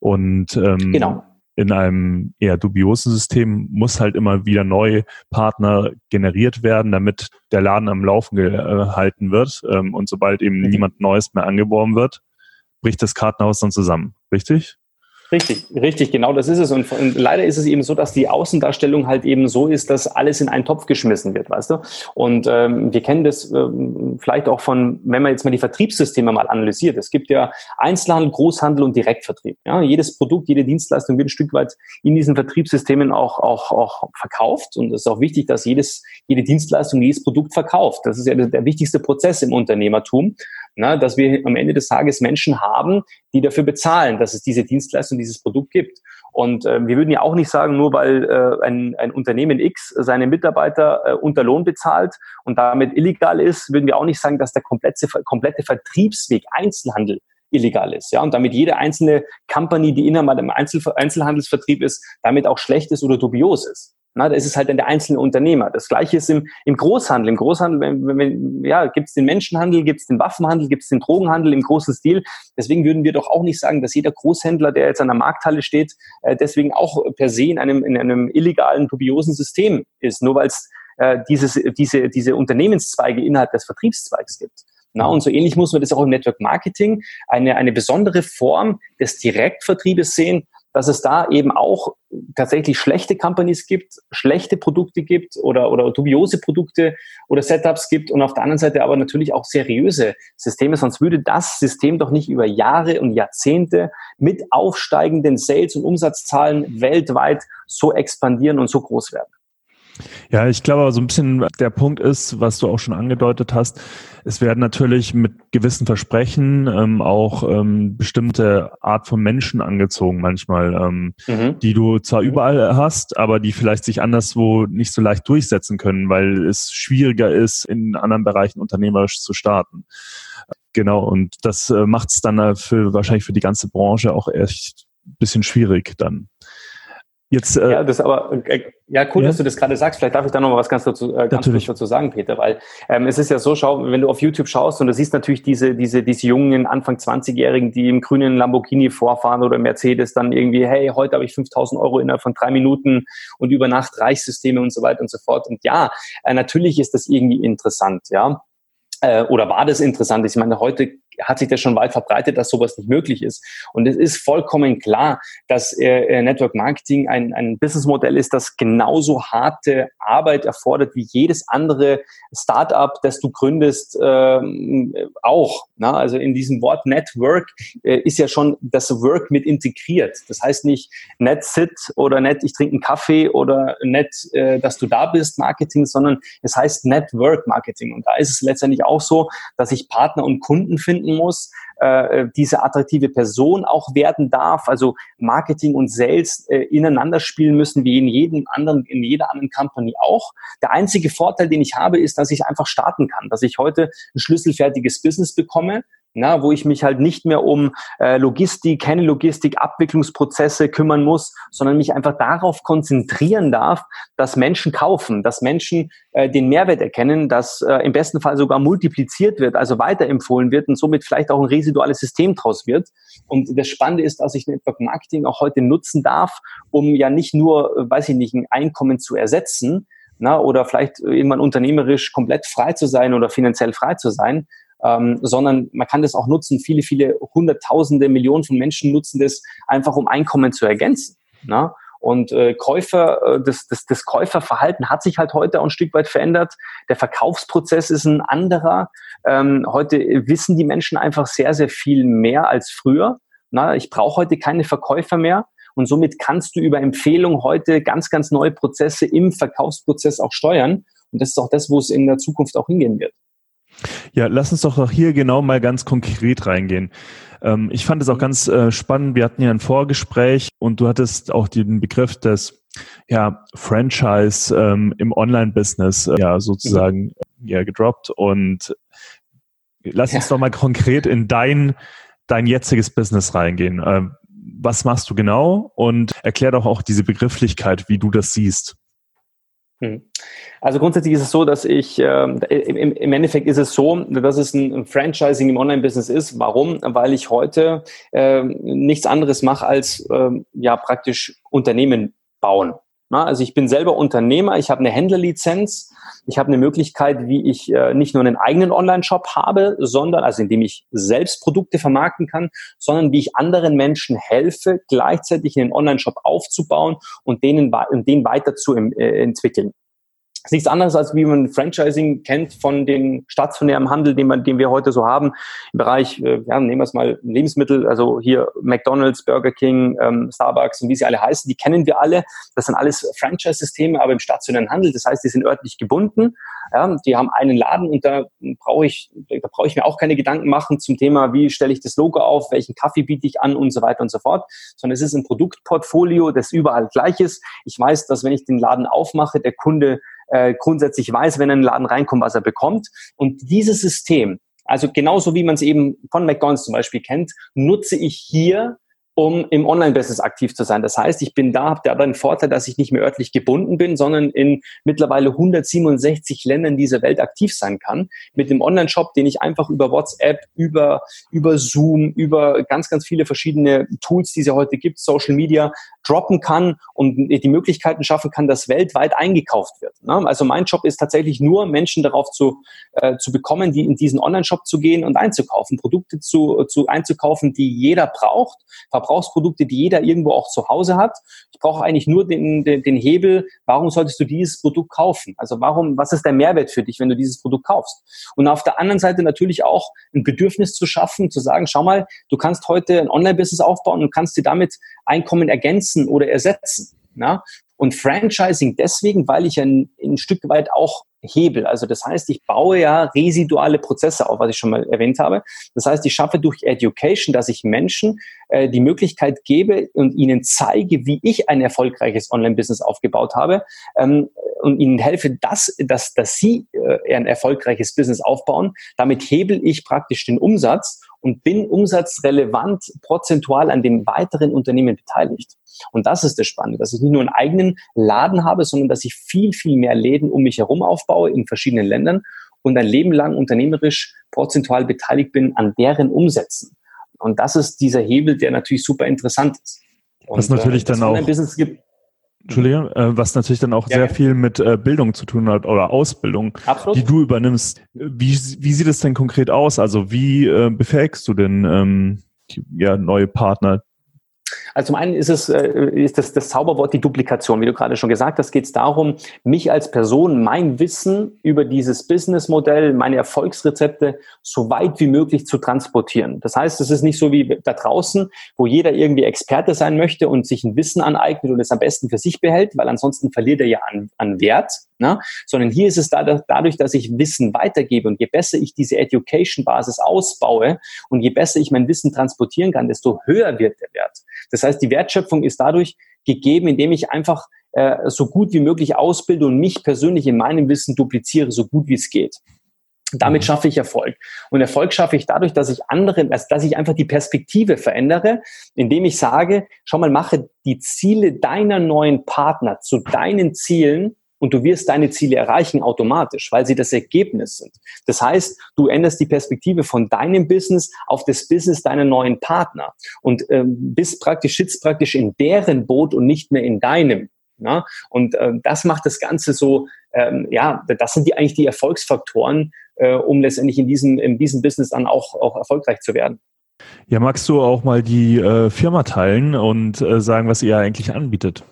Und ähm, genau. in einem eher dubiosen System muss halt immer wieder neue Partner generiert werden, damit der Laden am Laufen gehalten wird. Ähm, und sobald eben mhm. niemand Neues mehr angeworben wird, bricht das Kartenhaus dann zusammen. Richtig? Richtig, richtig, genau das ist es. Und, und, leider ist es eben so, dass die Außendarstellung halt eben so ist, dass alles in einen Topf geschmissen wird, weißt du? Und ähm, wir kennen das ähm, vielleicht auch von, wenn man jetzt mal die Vertriebssysteme mal analysiert. Es gibt ja Einzelhandel, Großhandel und Direktvertrieb. Ja? Jedes Produkt, jede Dienstleistung wird ein Stück weit in diesen Vertriebssystemen auch, auch, auch verkauft. Und es ist auch wichtig, dass jedes, jede Dienstleistung, jedes Produkt verkauft. Das ist ja der, der wichtigste Prozess im Unternehmertum na, dass wir am Ende des Tages Menschen haben, die dafür bezahlen, dass es diese Dienstleistung, dieses Produkt gibt. Und äh, wir würden ja auch nicht sagen, nur weil äh, ein, ein Unternehmen X seine Mitarbeiter äh, unter Lohn bezahlt und damit illegal ist, würden wir auch nicht sagen, dass der komplette, komplette Vertriebsweg Einzelhandel illegal ist. Ja, und damit jede einzelne Company, die innerhalb im Einzel Einzelhandelsvertrieb ist, damit auch schlecht ist oder dubios ist. Na, da ist halt dann der einzelne Unternehmer. Das gleiche ist im, im Großhandel. Im Großhandel, wenn, wenn, ja, gibt es den Menschenhandel, gibt es den Waffenhandel, gibt es den Drogenhandel im großen Stil. Deswegen würden wir doch auch nicht sagen, dass jeder Großhändler, der jetzt an der Markthalle steht, äh, deswegen auch per se in einem, in einem illegalen, dubiosen System ist, nur weil es äh, dieses, diese, diese Unternehmenszweige innerhalb des Vertriebszweigs gibt. Na, und so ähnlich muss man das auch im Network Marketing eine, eine besondere Form des Direktvertriebes sehen, dass es da eben auch tatsächlich schlechte Companies gibt, schlechte Produkte gibt oder, oder dubiose Produkte oder Setups gibt und auf der anderen Seite aber natürlich auch seriöse Systeme, sonst würde das System doch nicht über Jahre und Jahrzehnte mit aufsteigenden Sales- und Umsatzzahlen weltweit so expandieren und so groß werden. Ja, ich glaube, so ein bisschen der Punkt ist, was du auch schon angedeutet hast, es werden natürlich mit gewissen Versprechen ähm, auch ähm, bestimmte Art von Menschen angezogen manchmal, ähm, mhm. die du zwar mhm. überall hast, aber die vielleicht sich anderswo nicht so leicht durchsetzen können, weil es schwieriger ist, in anderen Bereichen unternehmerisch zu starten. Genau, und das äh, macht es dann äh, für wahrscheinlich für die ganze Branche auch echt bisschen schwierig dann. Jetzt, äh, ja, das aber äh, ja cool, ja? dass du das gerade sagst. Vielleicht darf ich da noch mal was ganz dazu, äh, ganz kurz dazu sagen, Peter, weil ähm, es ist ja so, schau, wenn du auf YouTube schaust und du siehst natürlich diese diese diese jungen Anfang 20-Jährigen, die im grünen Lamborghini vorfahren oder Mercedes, dann irgendwie, hey, heute habe ich 5.000 Euro innerhalb von drei Minuten und über Nacht Reichssysteme und so weiter und so fort. Und ja, äh, natürlich ist das irgendwie interessant, ja äh, oder war das interessant? Ich meine, heute hat sich das schon weit verbreitet, dass sowas nicht möglich ist. Und es ist vollkommen klar, dass äh, äh, Network Marketing ein, ein Businessmodell ist, das genauso harte Arbeit erfordert wie jedes andere Startup, das du gründest, äh, auch. Na? Also in diesem Wort Network äh, ist ja schon das Work mit integriert. Das heißt nicht net sit oder net ich trinke einen Kaffee oder net, äh, dass du da bist, Marketing, sondern es heißt Network Marketing. Und da ist es letztendlich auch so, dass ich Partner und Kunden finde, finden muss, äh, diese attraktive Person auch werden darf. Also Marketing und Sales äh, ineinander spielen müssen, wie in jedem anderen, in jeder anderen Company auch. Der einzige Vorteil, den ich habe, ist, dass ich einfach starten kann, dass ich heute ein schlüsselfertiges Business bekomme, na, wo ich mich halt nicht mehr um äh, Logistik, keine Logistik, Abwicklungsprozesse kümmern muss, sondern mich einfach darauf konzentrieren darf, dass Menschen kaufen, dass Menschen äh, den Mehrwert erkennen, dass äh, im besten Fall sogar multipliziert wird, also weiterempfohlen wird und somit vielleicht auch ein residuales System draus wird. Und das Spannende ist, dass ich Network Marketing auch heute nutzen darf, um ja nicht nur, äh, weiß ich nicht, ein Einkommen zu ersetzen, na, oder vielleicht irgendwann unternehmerisch komplett frei zu sein oder finanziell frei zu sein, ähm, sondern man kann das auch nutzen. Viele, viele Hunderttausende, Millionen von Menschen nutzen das einfach, um Einkommen zu ergänzen. Ne? Und äh, Käufer, äh, das, das, das Käuferverhalten hat sich halt heute auch ein Stück weit verändert. Der Verkaufsprozess ist ein anderer. Ähm, heute wissen die Menschen einfach sehr, sehr viel mehr als früher. Na, ich brauche heute keine Verkäufer mehr. Und somit kannst du über Empfehlung heute ganz, ganz neue Prozesse im Verkaufsprozess auch steuern. Und das ist auch das, wo es in der Zukunft auch hingehen wird. Ja, lass uns doch hier genau mal ganz konkret reingehen. Ähm, ich fand es auch mhm. ganz äh, spannend. Wir hatten ja ein Vorgespräch und du hattest auch den Begriff des ja, Franchise ähm, im Online-Business äh, ja sozusagen mhm. ja gedroppt und lass uns ja. doch mal konkret in dein dein jetziges Business reingehen. Äh, was machst du genau und erklär doch auch diese Begrifflichkeit, wie du das siehst. Hm. Also grundsätzlich ist es so, dass ich, äh, im, im, Endeffekt ist es so, dass es ein, Franchising im Online-Business ist. Warum? Weil ich heute äh, nichts anderes mache als äh, ja praktisch Unternehmen bauen. Na, also ich bin selber Unternehmer, ich habe eine Händlerlizenz, ich habe eine Möglichkeit, wie ich äh, nicht nur einen eigenen Online-Shop habe, sondern, also indem ich selbst Produkte vermarkten kann, sondern wie ich anderen Menschen helfe, gleichzeitig einen Online-Shop aufzubauen und denen, und den weiter zu äh, entwickeln ist nichts anderes, als wie man Franchising kennt von den stationären Handel, den, man, den wir heute so haben. Im Bereich, äh, ja, nehmen wir es mal, Lebensmittel, also hier McDonalds, Burger King, ähm, Starbucks und wie sie alle heißen, die kennen wir alle. Das sind alles Franchise-Systeme, aber im stationären Handel. Das heißt, die sind örtlich gebunden. Ja, die haben einen Laden und da brauche ich, da brauche ich mir auch keine Gedanken machen zum Thema, wie stelle ich das Logo auf, welchen Kaffee biete ich an und so weiter und so fort, sondern es ist ein Produktportfolio, das überall gleich ist. Ich weiß, dass wenn ich den Laden aufmache, der Kunde äh, grundsätzlich weiß, wenn er in den Laden reinkommt, was er bekommt. Und dieses System, also genauso wie man es eben von McDonald's zum Beispiel kennt, nutze ich hier um im Online-Business aktiv zu sein. Das heißt, ich bin da, habe da den Vorteil, dass ich nicht mehr örtlich gebunden bin, sondern in mittlerweile 167 Ländern dieser Welt aktiv sein kann. Mit dem Online-Shop, den ich einfach über WhatsApp, über, über Zoom, über ganz, ganz viele verschiedene Tools, die es ja heute gibt, Social Media, droppen kann und die Möglichkeiten schaffen kann, dass weltweit eingekauft wird. Ne? Also mein Job ist tatsächlich nur, Menschen darauf zu, äh, zu bekommen, die in diesen Online-Shop zu gehen und einzukaufen, Produkte zu, zu einzukaufen, die jeder braucht, Verbrauchsprodukte, die jeder irgendwo auch zu Hause hat. Ich brauche eigentlich nur den, den, den Hebel, warum solltest du dieses Produkt kaufen? Also warum, was ist der Mehrwert für dich, wenn du dieses Produkt kaufst? Und auf der anderen Seite natürlich auch ein Bedürfnis zu schaffen, zu sagen, schau mal, du kannst heute ein Online-Business aufbauen und kannst dir damit Einkommen ergänzen oder ersetzen. Na? Und Franchising deswegen, weil ich ein, ein Stück weit auch Hebel. Also das heißt, ich baue ja residuale Prozesse auf, was ich schon mal erwähnt habe. Das heißt, ich schaffe durch Education, dass ich Menschen äh, die Möglichkeit gebe und ihnen zeige, wie ich ein erfolgreiches Online-Business aufgebaut habe ähm, und ihnen helfe, dass, dass, dass sie äh, ein erfolgreiches Business aufbauen. Damit hebel ich praktisch den Umsatz und bin umsatzrelevant prozentual an dem weiteren Unternehmen beteiligt. Und das ist das Spannende, dass ich nicht nur einen eigenen Laden habe, sondern dass ich viel, viel mehr Läden um mich herum aufbaue in verschiedenen Ländern und ein Leben lang unternehmerisch prozentual beteiligt bin an deren Umsätzen. Und das ist dieser Hebel, der natürlich super interessant ist. Und, Was natürlich äh, dann auch. Business gibt, Entschuldige, äh, was natürlich dann auch ja, sehr viel mit äh, Bildung zu tun hat oder Ausbildung, Absolut. die du übernimmst. Wie, wie sieht es denn konkret aus? Also wie äh, befähigst du denn ähm, ja, neue Partner, also zum einen ist es äh, ist das, das Zauberwort die Duplikation. Wie du gerade schon gesagt hast, geht es darum, mich als Person, mein Wissen über dieses Businessmodell, meine Erfolgsrezepte so weit wie möglich zu transportieren. Das heißt, es ist nicht so wie da draußen, wo jeder irgendwie Experte sein möchte und sich ein Wissen aneignet und es am besten für sich behält, weil ansonsten verliert er ja an, an Wert. Ne? Sondern hier ist es dadurch, dass ich Wissen weitergebe und je besser ich diese Education-Basis ausbaue und je besser ich mein Wissen transportieren kann, desto höher wird der Wert. Das heißt, die Wertschöpfung ist dadurch gegeben, indem ich einfach äh, so gut wie möglich ausbilde und mich persönlich in meinem Wissen dupliziere, so gut wie es geht. Damit mhm. schaffe ich Erfolg. Und Erfolg schaffe ich dadurch, dass ich andere, also dass ich einfach die Perspektive verändere, indem ich sage, schau mal, mache die Ziele deiner neuen Partner zu deinen Zielen und du wirst deine Ziele erreichen automatisch, weil sie das Ergebnis sind. Das heißt, du änderst die Perspektive von deinem Business auf das Business deiner neuen Partner und ähm, bist praktisch, sitzt praktisch in deren Boot und nicht mehr in deinem. Ja? Und ähm, das macht das Ganze so, ähm, ja, das sind die eigentlich die Erfolgsfaktoren, äh, um letztendlich in diesem, in diesem Business dann auch, auch erfolgreich zu werden. Ja, magst du auch mal die äh, Firma teilen und äh, sagen, was ihr eigentlich anbietet?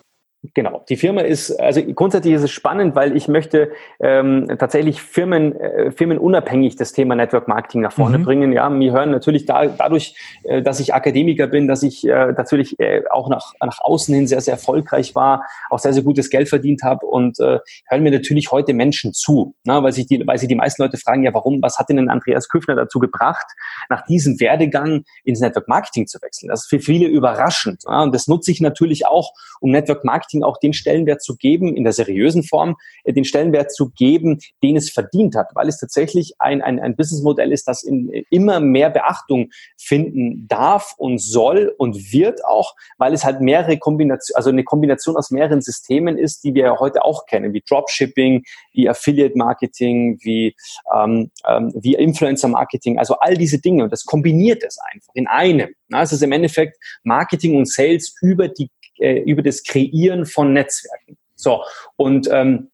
Genau, die Firma ist, also grundsätzlich ist es spannend, weil ich möchte ähm, tatsächlich Firmen, äh, Firmen unabhängig das Thema Network Marketing nach vorne mhm. bringen. Ja, mir hören natürlich da, dadurch, äh, dass ich Akademiker bin, dass ich äh, natürlich äh, auch nach, nach außen hin sehr, sehr erfolgreich war, auch sehr, sehr gutes Geld verdient habe und äh, hören mir natürlich heute Menschen zu, ne, weil, sich die, weil sich die meisten Leute fragen, ja warum, was hat denn Andreas Küffner dazu gebracht, nach diesem Werdegang ins Network Marketing zu wechseln? Das ist für viele überraschend ja, und das nutze ich natürlich auch, um Network Marketing Marketing auch den Stellenwert zu geben, in der seriösen Form, äh, den Stellenwert zu geben, den es verdient hat, weil es tatsächlich ein, ein, ein Businessmodell ist, das in, immer mehr Beachtung finden darf und soll und wird auch, weil es halt mehrere Kombinationen, also eine Kombination aus mehreren Systemen ist, die wir heute auch kennen, wie Dropshipping, wie Affiliate Marketing, wie, ähm, ähm, wie Influencer Marketing, also all diese Dinge und das kombiniert es einfach in einem. Na, es ist im Endeffekt Marketing und Sales über die äh, über das Kreieren von Netzwerken. So, und ähm,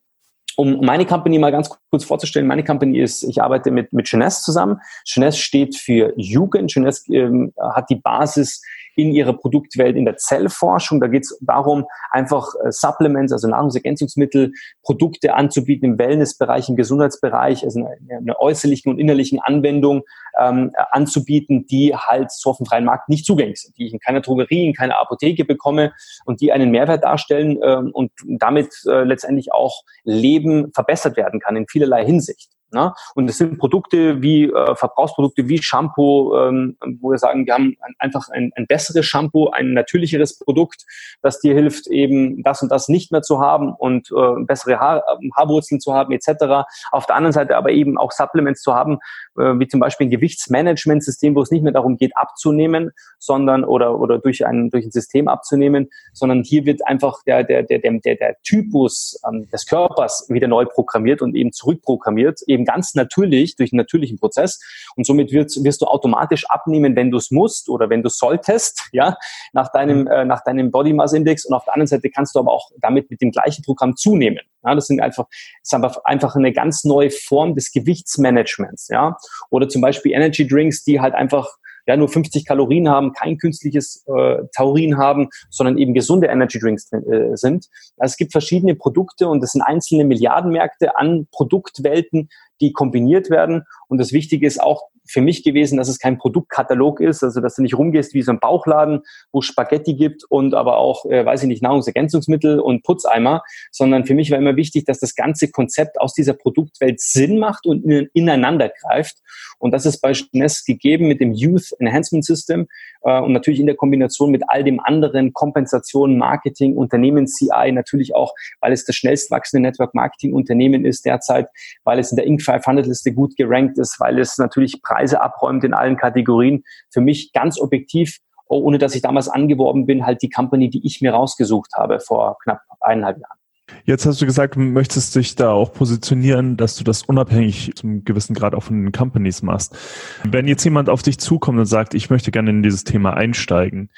um meine Company mal ganz kurz vorzustellen, meine Company ist, ich arbeite mit, mit Jeunesse zusammen. Jeunesse steht für Jugend. Jeunesse ähm, hat die Basis in ihrer Produktwelt in der Zellforschung. Da geht es darum, einfach äh, Supplements, also Nahrungsergänzungsmittel, Produkte anzubieten im Wellnessbereich, im Gesundheitsbereich, also eine, eine äußerlichen und innerlichen Anwendung ähm, anzubieten, die halt so auf dem freien Markt nicht zugänglich sind, die ich in keiner Drogerie, in keiner Apotheke bekomme und die einen Mehrwert darstellen ähm, und damit äh, letztendlich auch Leben verbessert werden kann in vielerlei Hinsicht. Ne? Und es sind Produkte wie äh, Verbrauchsprodukte wie Shampoo, ähm, wo wir sagen, wir haben ein, einfach ein, ein besseres Shampoo, ein natürlicheres Produkt, das dir hilft, eben das und das nicht mehr zu haben und äh, bessere Haar, Haarwurzeln zu haben etc. Auf der anderen Seite aber eben auch Supplements zu haben, äh, wie zum Beispiel ein Gewichtsmanagementsystem, wo es nicht mehr darum geht, abzunehmen, sondern oder oder durch ein durch ein System abzunehmen, sondern hier wird einfach der der der der, der Typus ähm, des Körpers wieder neu programmiert und eben zurückprogrammiert, eben ganz natürlich durch einen natürlichen Prozess und somit wirst, wirst du automatisch abnehmen, wenn du es musst oder wenn du solltest, ja, nach deinem äh, nach deinem Body Mass Index und auf der anderen Seite kannst du aber auch damit mit dem gleichen Programm zunehmen. Ja, das sind einfach, ist einfach, einfach eine ganz neue Form des Gewichtsmanagements, ja. Oder zum Beispiel Energy Drinks, die halt einfach ja, nur 50 Kalorien haben, kein künstliches äh, Taurin haben, sondern eben gesunde Energy Drinks drin, äh, sind. Also es gibt verschiedene Produkte und es sind einzelne Milliardenmärkte an Produktwelten, die kombiniert werden. Und das Wichtige ist auch für mich gewesen, dass es kein Produktkatalog ist, also dass du nicht rumgehst wie so ein Bauchladen, wo Spaghetti gibt und aber auch, äh, weiß ich nicht, Nahrungsergänzungsmittel und Putzeimer, sondern für mich war immer wichtig, dass das ganze Konzept aus dieser Produktwelt Sinn macht und ineinander greift. Und das ist bei Schness gegeben mit dem Youth Enhancement System äh, und natürlich in der Kombination mit all dem anderen Kompensation, Marketing, Unternehmen, CI, natürlich auch, weil es das schnellst wachsende Network Marketing Unternehmen ist derzeit, weil es in der Inc. 500 Liste gut gerankt ist, weil es natürlich Preise abräumt in allen Kategorien. Für mich ganz objektiv, ohne dass ich damals angeworben bin, halt die Company, die ich mir rausgesucht habe vor knapp eineinhalb Jahren. Jetzt hast du gesagt, du möchtest dich da auch positionieren, dass du das unabhängig zum gewissen Grad auch von den Companies machst. Wenn jetzt jemand auf dich zukommt und sagt, ich möchte gerne in dieses Thema einsteigen,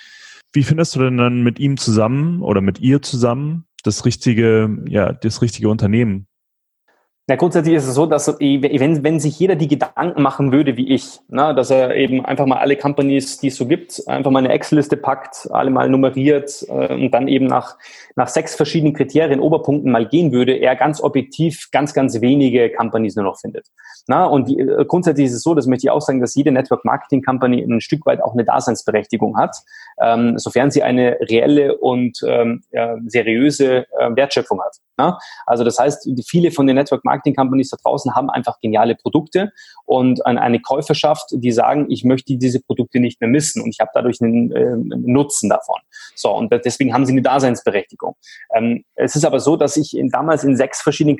wie findest du denn dann mit ihm zusammen oder mit ihr zusammen das richtige, ja, das richtige Unternehmen? Na, grundsätzlich ist es so, dass wenn, wenn sich jeder die Gedanken machen würde wie ich, na, dass er eben einfach mal alle Companies, die es so gibt, einfach mal eine Excel-Liste packt, alle mal nummeriert äh, und dann eben nach, nach sechs verschiedenen Kriterien, Oberpunkten mal gehen würde, er ganz objektiv ganz, ganz wenige Companies nur noch findet. Na, und die, äh, grundsätzlich ist es so, das möchte ich auch sagen, dass jede Network Marketing Company ein Stück weit auch eine Daseinsberechtigung hat, ähm, sofern sie eine reelle und ähm, ja, seriöse äh, Wertschöpfung hat. Na? Also das heißt, viele von den Network Marketing Companies da draußen haben einfach geniale Produkte und eine Käuferschaft, die sagen, ich möchte diese Produkte nicht mehr missen und ich habe dadurch einen, äh, einen Nutzen davon. So, und deswegen haben sie eine Daseinsberechtigung. Ähm, es ist aber so, dass ich in, damals in sechs verschiedenen,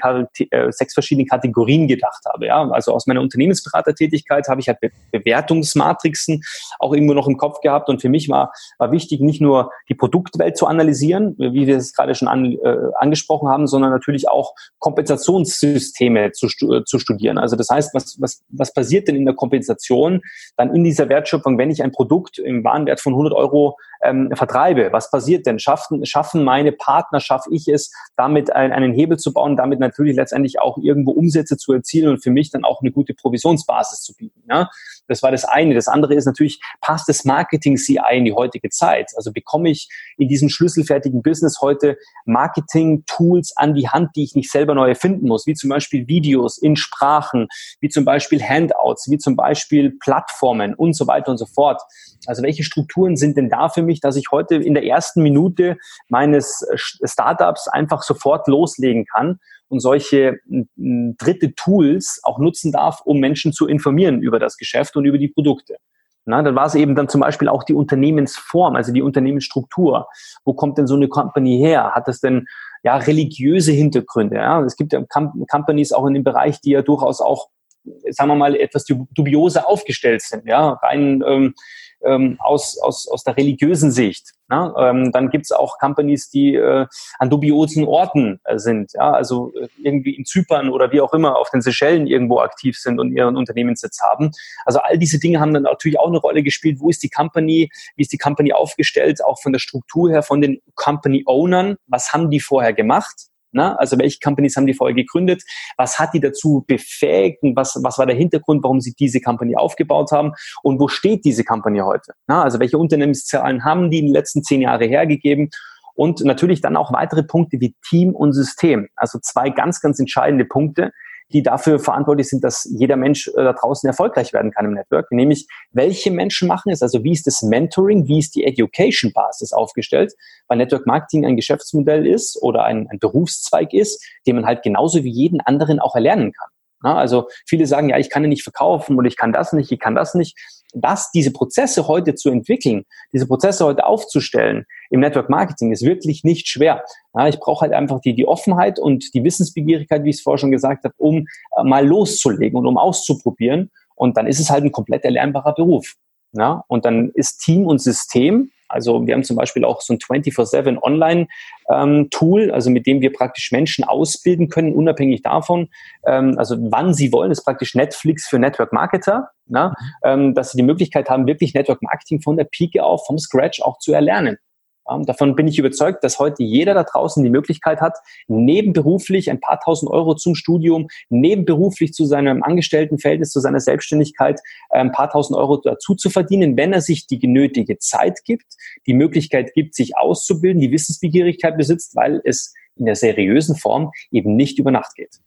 äh, sechs verschiedenen Kategorien gedacht habe. Ja? Also aus meiner Unternehmensberatertätigkeit habe ich halt Be Bewertungsmatrixen auch irgendwo noch im Kopf gehabt und für mich war, war wichtig, nicht nur die Produktwelt zu analysieren, wie wir es gerade schon an, äh, angesprochen haben, sondern natürlich auch Kompensationssysteme zu, zu studieren. Also das heißt, was, was, was passiert denn in der Kompensation dann in dieser Wertschöpfung, wenn ich ein Produkt im Warenwert von 100 Euro ähm, vertreibe? Was passiert denn? Schaffen, schaffen meine Partner, schaffe ich es, damit ein, einen Hebel zu bauen, damit natürlich letztendlich auch irgendwo Umsätze zu erzielen und für mich dann auch eine gute Provisionsbasis zu bieten. Ja? Das war das eine. Das andere ist natürlich, passt das Marketing CI in die heutige Zeit? Also bekomme ich in diesem schlüsselfertigen Business heute Marketing-Tools an die Hand, die ich nicht selber neu erfinden muss, wie zum Beispiel Videos in Sprachen, wie zum Beispiel Handouts, wie zum Beispiel Plattformen und so weiter und so fort. Also welche Strukturen sind denn da für mich, dass ich heute in der ersten Minute meines Startups einfach sofort loslegen kann und solche dritte Tools auch nutzen darf, um Menschen zu informieren über das Geschäft und über die Produkte. Na, dann war es eben dann zum Beispiel auch die Unternehmensform, also die Unternehmensstruktur. Wo kommt denn so eine Company her? Hat das denn ja religiöse Hintergründe? Ja? Es gibt ja Companies auch in dem Bereich, die ja durchaus auch, sagen wir mal, etwas dubiose aufgestellt sind. Ja, rein ähm, ähm, aus, aus, aus der religiösen Sicht. Ja? Ähm, dann gibt es auch Companies, die äh, an dubiosen Orten äh, sind, ja? also äh, irgendwie in Zypern oder wie auch immer auf den Seychellen irgendwo aktiv sind und ihren Unternehmenssitz haben. Also all diese Dinge haben dann natürlich auch eine Rolle gespielt. Wo ist die Company? Wie ist die Company aufgestellt? Auch von der Struktur her, von den Company Ownern. Was haben die vorher gemacht? Na, also welche Companies haben die vorher gegründet? Was hat die dazu befähigt? Und was, was war der Hintergrund, warum sie diese Company aufgebaut haben? Und wo steht diese Company heute? Na, also welche Unternehmenszahlen haben die in den letzten zehn Jahre hergegeben? Und natürlich dann auch weitere Punkte wie Team und System. Also zwei ganz, ganz entscheidende Punkte, die dafür verantwortlich sind, dass jeder Mensch äh, da draußen erfolgreich werden kann im Network. Nämlich, welche Menschen machen es? Also wie ist das Mentoring, wie ist die Education Basis aufgestellt? Weil Network Marketing ein Geschäftsmodell ist oder ein, ein Berufszweig ist, den man halt genauso wie jeden anderen auch erlernen kann. Also viele sagen, ja, ich kann ja nicht verkaufen oder ich kann das nicht, ich kann das nicht. Das, diese Prozesse heute zu entwickeln, diese Prozesse heute aufzustellen im Network Marketing ist wirklich nicht schwer. Ja, ich brauche halt einfach die, die Offenheit und die Wissensbegierigkeit, wie ich es vorher schon gesagt habe, um äh, mal loszulegen und um auszuprobieren. Und dann ist es halt ein komplett erlernbarer Beruf. Ja, und dann ist Team und System also wir haben zum Beispiel auch so ein 24-7 Online-Tool, ähm, also mit dem wir praktisch Menschen ausbilden können, unabhängig davon, ähm, also wann sie wollen, das ist praktisch Netflix für Network Marketer, na, ähm, dass sie die Möglichkeit haben, wirklich Network Marketing von der Pike auf, vom Scratch auch zu erlernen. Ähm, davon bin ich überzeugt, dass heute jeder da draußen die Möglichkeit hat, nebenberuflich ein paar tausend Euro zum Studium, nebenberuflich zu seinem Angestelltenverhältnis, zu seiner Selbstständigkeit ein paar tausend Euro dazu zu verdienen, wenn er sich die genötige Zeit gibt, die Möglichkeit gibt, sich auszubilden, die Wissensbegierigkeit besitzt, weil es in der seriösen Form eben nicht über Nacht geht.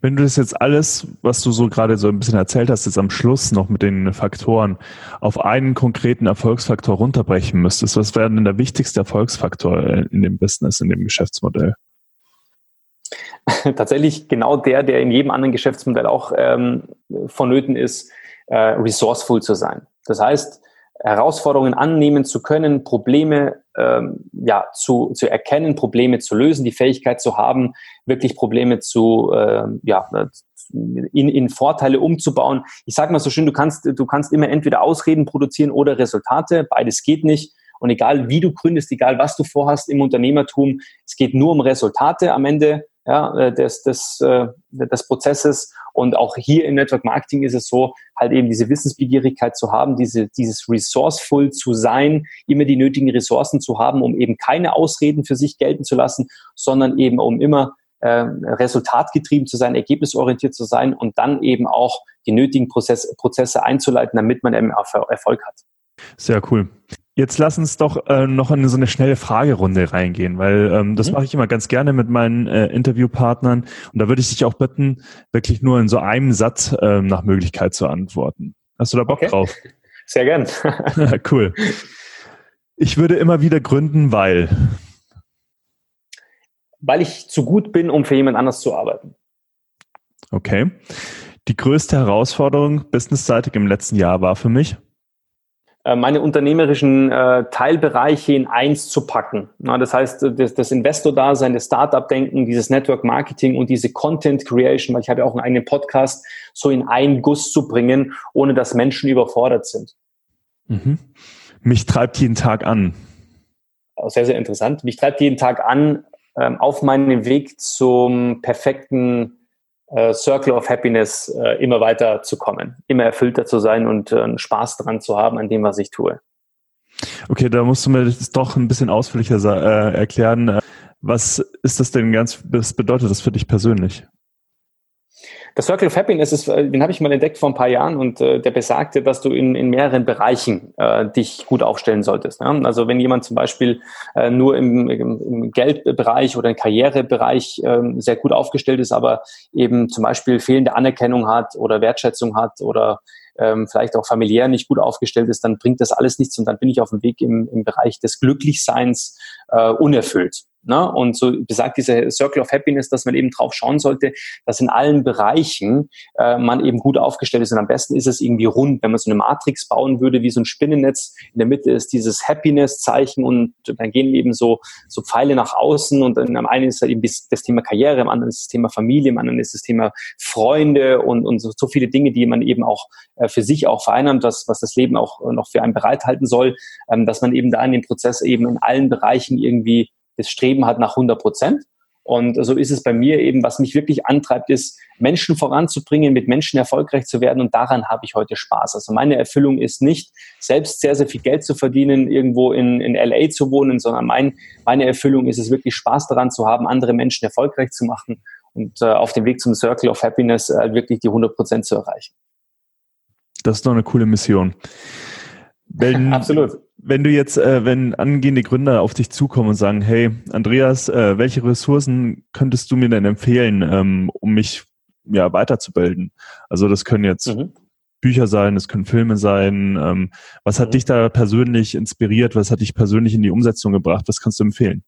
Wenn du das jetzt alles, was du so gerade so ein bisschen erzählt hast, jetzt am Schluss noch mit den Faktoren auf einen konkreten Erfolgsfaktor runterbrechen müsstest, was wäre denn der wichtigste Erfolgsfaktor in dem Business, in dem Geschäftsmodell? Tatsächlich genau der, der in jedem anderen Geschäftsmodell auch ähm, vonnöten ist, äh, resourceful zu sein. Das heißt, Herausforderungen annehmen zu können, Probleme ähm, ja, zu, zu erkennen, Probleme zu lösen, die Fähigkeit zu haben, wirklich Probleme zu, äh, ja, in, in Vorteile umzubauen. Ich sage mal so schön, du kannst, du kannst immer entweder Ausreden produzieren oder Resultate. Beides geht nicht. Und egal wie du gründest, egal was du vorhast im Unternehmertum, es geht nur um Resultate am Ende ja, äh, des, des, äh, des Prozesses. Und auch hier im Network Marketing ist es so, halt eben diese Wissensbegierigkeit zu haben, diese, dieses resourceful zu sein, immer die nötigen Ressourcen zu haben, um eben keine Ausreden für sich gelten zu lassen, sondern eben um immer äh, resultatgetrieben zu sein, ergebnisorientiert zu sein und dann eben auch die nötigen Prozess, Prozesse einzuleiten, damit man eben Erfolg hat. Sehr cool. Jetzt lass uns doch äh, noch in so eine schnelle Fragerunde reingehen, weil ähm, das mhm. mache ich immer ganz gerne mit meinen äh, Interviewpartnern. Und da würde ich dich auch bitten, wirklich nur in so einem Satz äh, nach Möglichkeit zu antworten. Hast du da Bock okay. drauf? Sehr gern. cool. Ich würde immer wieder gründen, weil. Weil ich zu gut bin, um für jemand anders zu arbeiten. Okay. Die größte Herausforderung businessseitig im letzten Jahr war für mich? Äh, meine unternehmerischen äh, Teilbereiche in eins zu packen. Na, das heißt, das, das Investor-Dasein, das Startup-Denken, dieses Network-Marketing und diese Content-Creation, weil ich habe ja auch einen eigenen Podcast, so in einen Guss zu bringen, ohne dass Menschen überfordert sind. Mhm. Mich treibt jeden Tag an. Sehr, sehr interessant. Mich treibt jeden Tag an, ähm, auf meinem Weg zum perfekten äh, Circle of Happiness äh, immer weiter zu kommen, immer erfüllter zu sein und äh, Spaß dran zu haben an dem, was ich tue. Okay, da musst du mir das doch ein bisschen ausführlicher äh, erklären. Was ist das denn ganz, was bedeutet das für dich persönlich? Der Circle of Happiness ist, äh, den habe ich mal entdeckt vor ein paar Jahren und äh, der besagte, dass du in, in mehreren Bereichen äh, dich gut aufstellen solltest. Ne? Also wenn jemand zum Beispiel äh, nur im, im, Geldbereich oder im Karrierebereich äh, sehr gut aufgestellt ist, aber eben zum Beispiel fehlende Anerkennung hat oder Wertschätzung hat oder ähm, vielleicht auch familiär nicht gut aufgestellt ist, dann bringt das alles nichts und dann bin ich auf dem Weg im, im Bereich des Glücklichseins äh, unerfüllt. Ne? Und so besagt dieser Circle of Happiness, dass man eben drauf schauen sollte, dass in allen Bereichen äh, man eben gut aufgestellt ist. Und am besten ist es irgendwie rund, wenn man so eine Matrix bauen würde, wie so ein Spinnennetz. In der Mitte ist dieses Happiness-Zeichen und dann gehen eben so, so Pfeile nach außen und dann am einen ist eben das Thema Karriere, am anderen ist das Thema Familie, am anderen ist das Thema Freunde und, und so, so viele Dinge, die man eben auch äh, für sich auch vereinnahmt, was, was das Leben auch noch für einen bereithalten soll, ähm, dass man eben da in dem Prozess eben in allen Bereichen irgendwie das Streben hat nach 100 Prozent. Und so ist es bei mir eben, was mich wirklich antreibt, ist, Menschen voranzubringen, mit Menschen erfolgreich zu werden. Und daran habe ich heute Spaß. Also meine Erfüllung ist nicht, selbst sehr, sehr viel Geld zu verdienen, irgendwo in, in LA zu wohnen, sondern mein, meine Erfüllung ist es wirklich Spaß daran zu haben, andere Menschen erfolgreich zu machen und äh, auf dem Weg zum Circle of Happiness äh, wirklich die 100 Prozent zu erreichen. Das ist doch eine coole Mission. Wenn, Absolut wenn du jetzt, äh, wenn angehende Gründer auf dich zukommen und sagen, hey, Andreas, äh, welche Ressourcen könntest du mir denn empfehlen, ähm, um mich ja weiterzubilden? Also das können jetzt mhm. Bücher sein, das können Filme sein. Ähm, was hat mhm. dich da persönlich inspiriert? Was hat dich persönlich in die Umsetzung gebracht? Was kannst du empfehlen?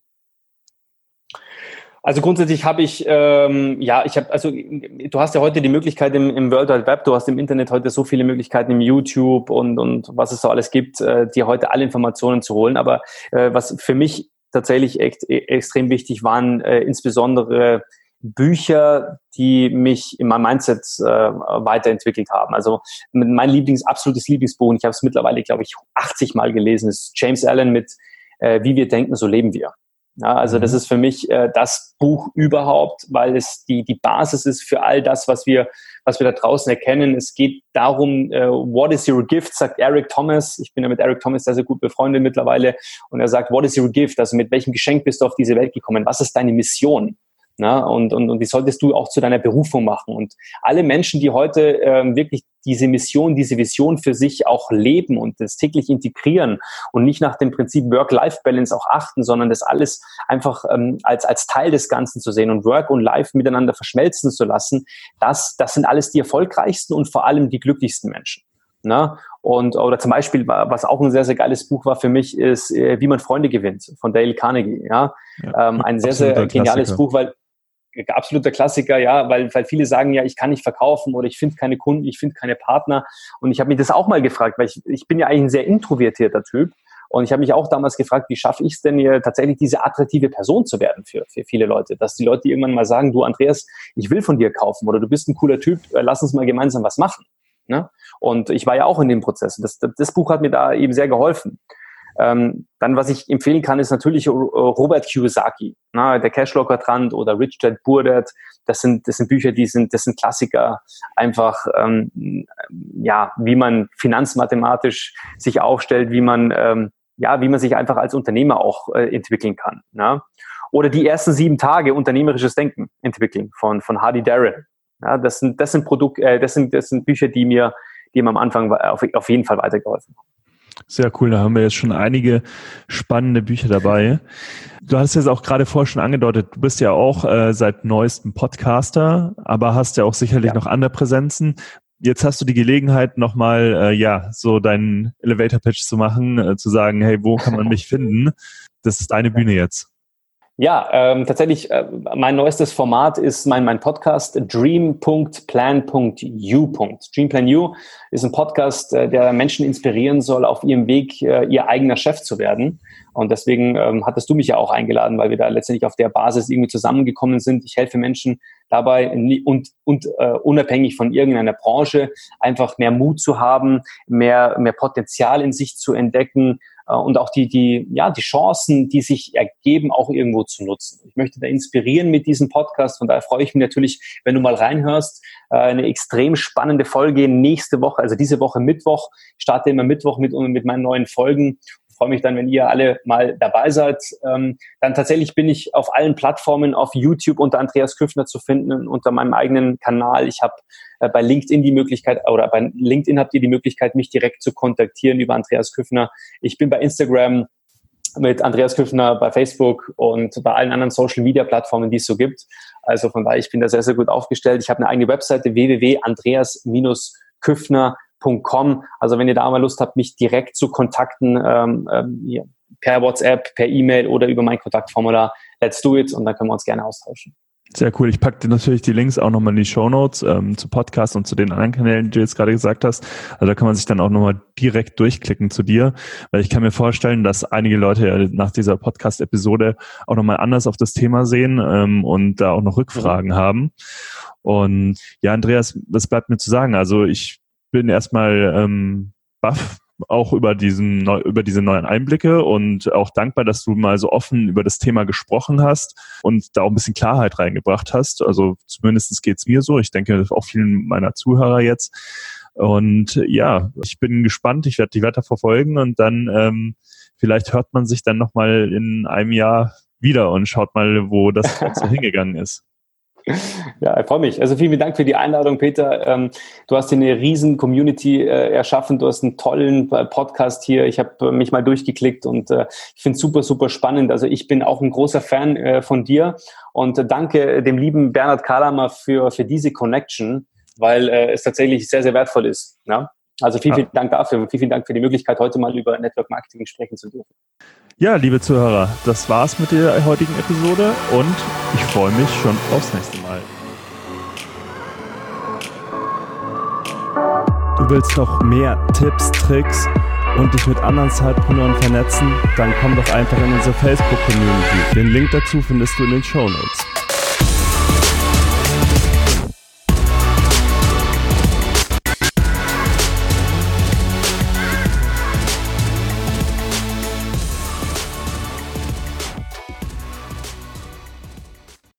Also grundsätzlich habe ich, ähm, ja, ich habe, also du hast ja heute die Möglichkeit im, im World Wide Web, du hast im Internet heute so viele Möglichkeiten im YouTube und, und was es so alles gibt, äh, dir heute alle Informationen zu holen. Aber äh, was für mich tatsächlich echt, e, extrem wichtig waren, äh, insbesondere Bücher, die mich in meinem Mindset äh, weiterentwickelt haben. Also mein Lieblings, absolutes Lieblingsbuch, und ich habe es mittlerweile, glaube ich, 80 Mal gelesen, ist James Allen mit äh, Wie wir denken, so leben wir. Ja, also das mhm. ist für mich äh, das Buch überhaupt, weil es die, die Basis ist für all das, was wir, was wir da draußen erkennen. Es geht darum, äh, what is your gift, sagt Eric Thomas. Ich bin ja mit Eric Thomas sehr, sehr gut befreundet mittlerweile. Und er sagt, what is your gift? Also mit welchem Geschenk bist du auf diese Welt gekommen? Was ist deine Mission? Na, und, und, und die solltest du auch zu deiner Berufung machen. Und alle Menschen, die heute ähm, wirklich diese Mission, diese Vision für sich auch leben und das täglich integrieren und nicht nach dem Prinzip Work-Life-Balance auch achten, sondern das alles einfach ähm, als, als Teil des Ganzen zu sehen und Work und Life miteinander verschmelzen zu lassen, das, das sind alles die erfolgreichsten und vor allem die glücklichsten Menschen. Na? Und oder zum Beispiel, was auch ein sehr, sehr geiles Buch war für mich, ist äh, Wie man Freunde gewinnt von Dale Carnegie. Ja? ja ähm, ein sehr, sehr geniales Klassiker. Buch, weil absoluter Klassiker, ja, weil, weil viele sagen ja, ich kann nicht verkaufen oder ich finde keine Kunden, ich finde keine Partner. Und ich habe mich das auch mal gefragt, weil ich, ich bin ja eigentlich ein sehr introvertierter Typ. Und ich habe mich auch damals gefragt, wie schaffe ich es denn hier tatsächlich diese attraktive Person zu werden für, für viele Leute? Dass die Leute irgendwann mal sagen, du Andreas, ich will von dir kaufen oder du bist ein cooler Typ, äh, lass uns mal gemeinsam was machen. Ne? Und ich war ja auch in dem Prozess. Das, das Buch hat mir da eben sehr geholfen. Ähm, dann, was ich empfehlen kann, ist natürlich Robert Kiyosaki, na, der Cashflow-Quadrant oder Rich Dad Poor Dad. Das sind, das sind Bücher, die sind, das sind Klassiker. Einfach, ähm, ja, wie man finanzmathematisch sich aufstellt, wie man, ähm, ja, wie man sich einfach als Unternehmer auch äh, entwickeln kann. Na? Oder die ersten sieben Tage unternehmerisches Denken entwickeln von, von Hardy Darren. Ja, das sind, das sind Produkt, äh, das sind, das sind Bücher, die mir, die mir am Anfang auf, auf jeden Fall weitergeholfen haben. Sehr cool, da haben wir jetzt schon einige spannende Bücher dabei. Du hast jetzt auch gerade vorher schon angedeutet, du bist ja auch äh, seit neuestem Podcaster, aber hast ja auch sicherlich ja. noch andere Präsenzen. Jetzt hast du die Gelegenheit, nochmal, äh, ja, so deinen Elevator-Pitch zu machen, äh, zu sagen, hey, wo kann man mich finden? Das ist deine Bühne jetzt. Ja, ähm, tatsächlich, äh, mein neuestes Format ist mein, mein Podcast dream.plan.u. Dream U ist ein Podcast, äh, der Menschen inspirieren soll, auf ihrem Weg äh, ihr eigener Chef zu werden. Und deswegen ähm, hattest du mich ja auch eingeladen, weil wir da letztendlich auf der Basis irgendwie zusammengekommen sind. Ich helfe Menschen dabei und, und äh, unabhängig von irgendeiner Branche einfach mehr Mut zu haben, mehr, mehr Potenzial in sich zu entdecken, und auch die, die, ja, die Chancen, die sich ergeben, auch irgendwo zu nutzen. Ich möchte da inspirieren mit diesem Podcast. Von daher freue ich mich natürlich, wenn du mal reinhörst. Äh, eine extrem spannende Folge nächste Woche, also diese Woche Mittwoch. Ich starte immer Mittwoch mit, mit meinen neuen Folgen freue mich dann, wenn ihr alle mal dabei seid. Ähm, dann tatsächlich bin ich auf allen Plattformen auf YouTube unter Andreas Küffner zu finden, unter meinem eigenen Kanal. Ich habe äh, bei LinkedIn die Möglichkeit, oder bei LinkedIn habt ihr die Möglichkeit, mich direkt zu kontaktieren über Andreas Küffner. Ich bin bei Instagram mit Andreas Küffner bei Facebook und bei allen anderen Social Media Plattformen, die es so gibt. Also von daher, ich bin da sehr, sehr gut aufgestellt. Ich habe eine eigene Webseite www.andreas-küffner.com Com. Also wenn ihr da mal Lust habt, mich direkt zu kontakten, ähm, ähm, per WhatsApp, per E-Mail oder über mein Kontaktformular, let's do it und dann können wir uns gerne austauschen. Sehr cool. Ich packe natürlich die Links auch nochmal in die Show Notes ähm, zu Podcast und zu den anderen Kanälen, die du jetzt gerade gesagt hast. Also da kann man sich dann auch nochmal direkt durchklicken zu dir, weil ich kann mir vorstellen, dass einige Leute ja nach dieser Podcast-Episode auch nochmal anders auf das Thema sehen ähm, und da auch noch Rückfragen mhm. haben. Und ja, Andreas, was bleibt mir zu sagen? Also ich bin erstmal ähm, baff auch über diesen über diese neuen Einblicke und auch dankbar, dass du mal so offen über das Thema gesprochen hast und da auch ein bisschen Klarheit reingebracht hast. Also zumindest geht's mir so. Ich denke auch vielen meiner Zuhörer jetzt. Und ja, ich bin gespannt. Ich werde die weiter verfolgen und dann ähm, vielleicht hört man sich dann noch mal in einem Jahr wieder und schaut mal, wo das Ganze hingegangen ist. Ja, ich freue mich. Also vielen Dank für die Einladung, Peter. Ähm, du hast hier eine riesen Community äh, erschaffen. Du hast einen tollen äh, Podcast hier. Ich habe äh, mich mal durchgeklickt und ich finde es super, super spannend. Also ich bin auch ein großer Fan von dir und danke dem lieben Bernhard Kalamer für, für diese Connection, weil es tatsächlich sehr, sehr wertvoll ist. Ja? Also vielen, vielen Dank dafür und vielen, vielen Dank für die Möglichkeit, heute mal über Network Marketing sprechen zu dürfen. Ja, liebe Zuhörer, das war's mit der heutigen Episode und ich freue mich schon aufs nächste Mal. Du willst noch mehr Tipps, Tricks und dich mit anderen Zeitpreneuren vernetzen? Dann komm doch einfach in unsere Facebook-Community. Den Link dazu findest du in den Show Notes.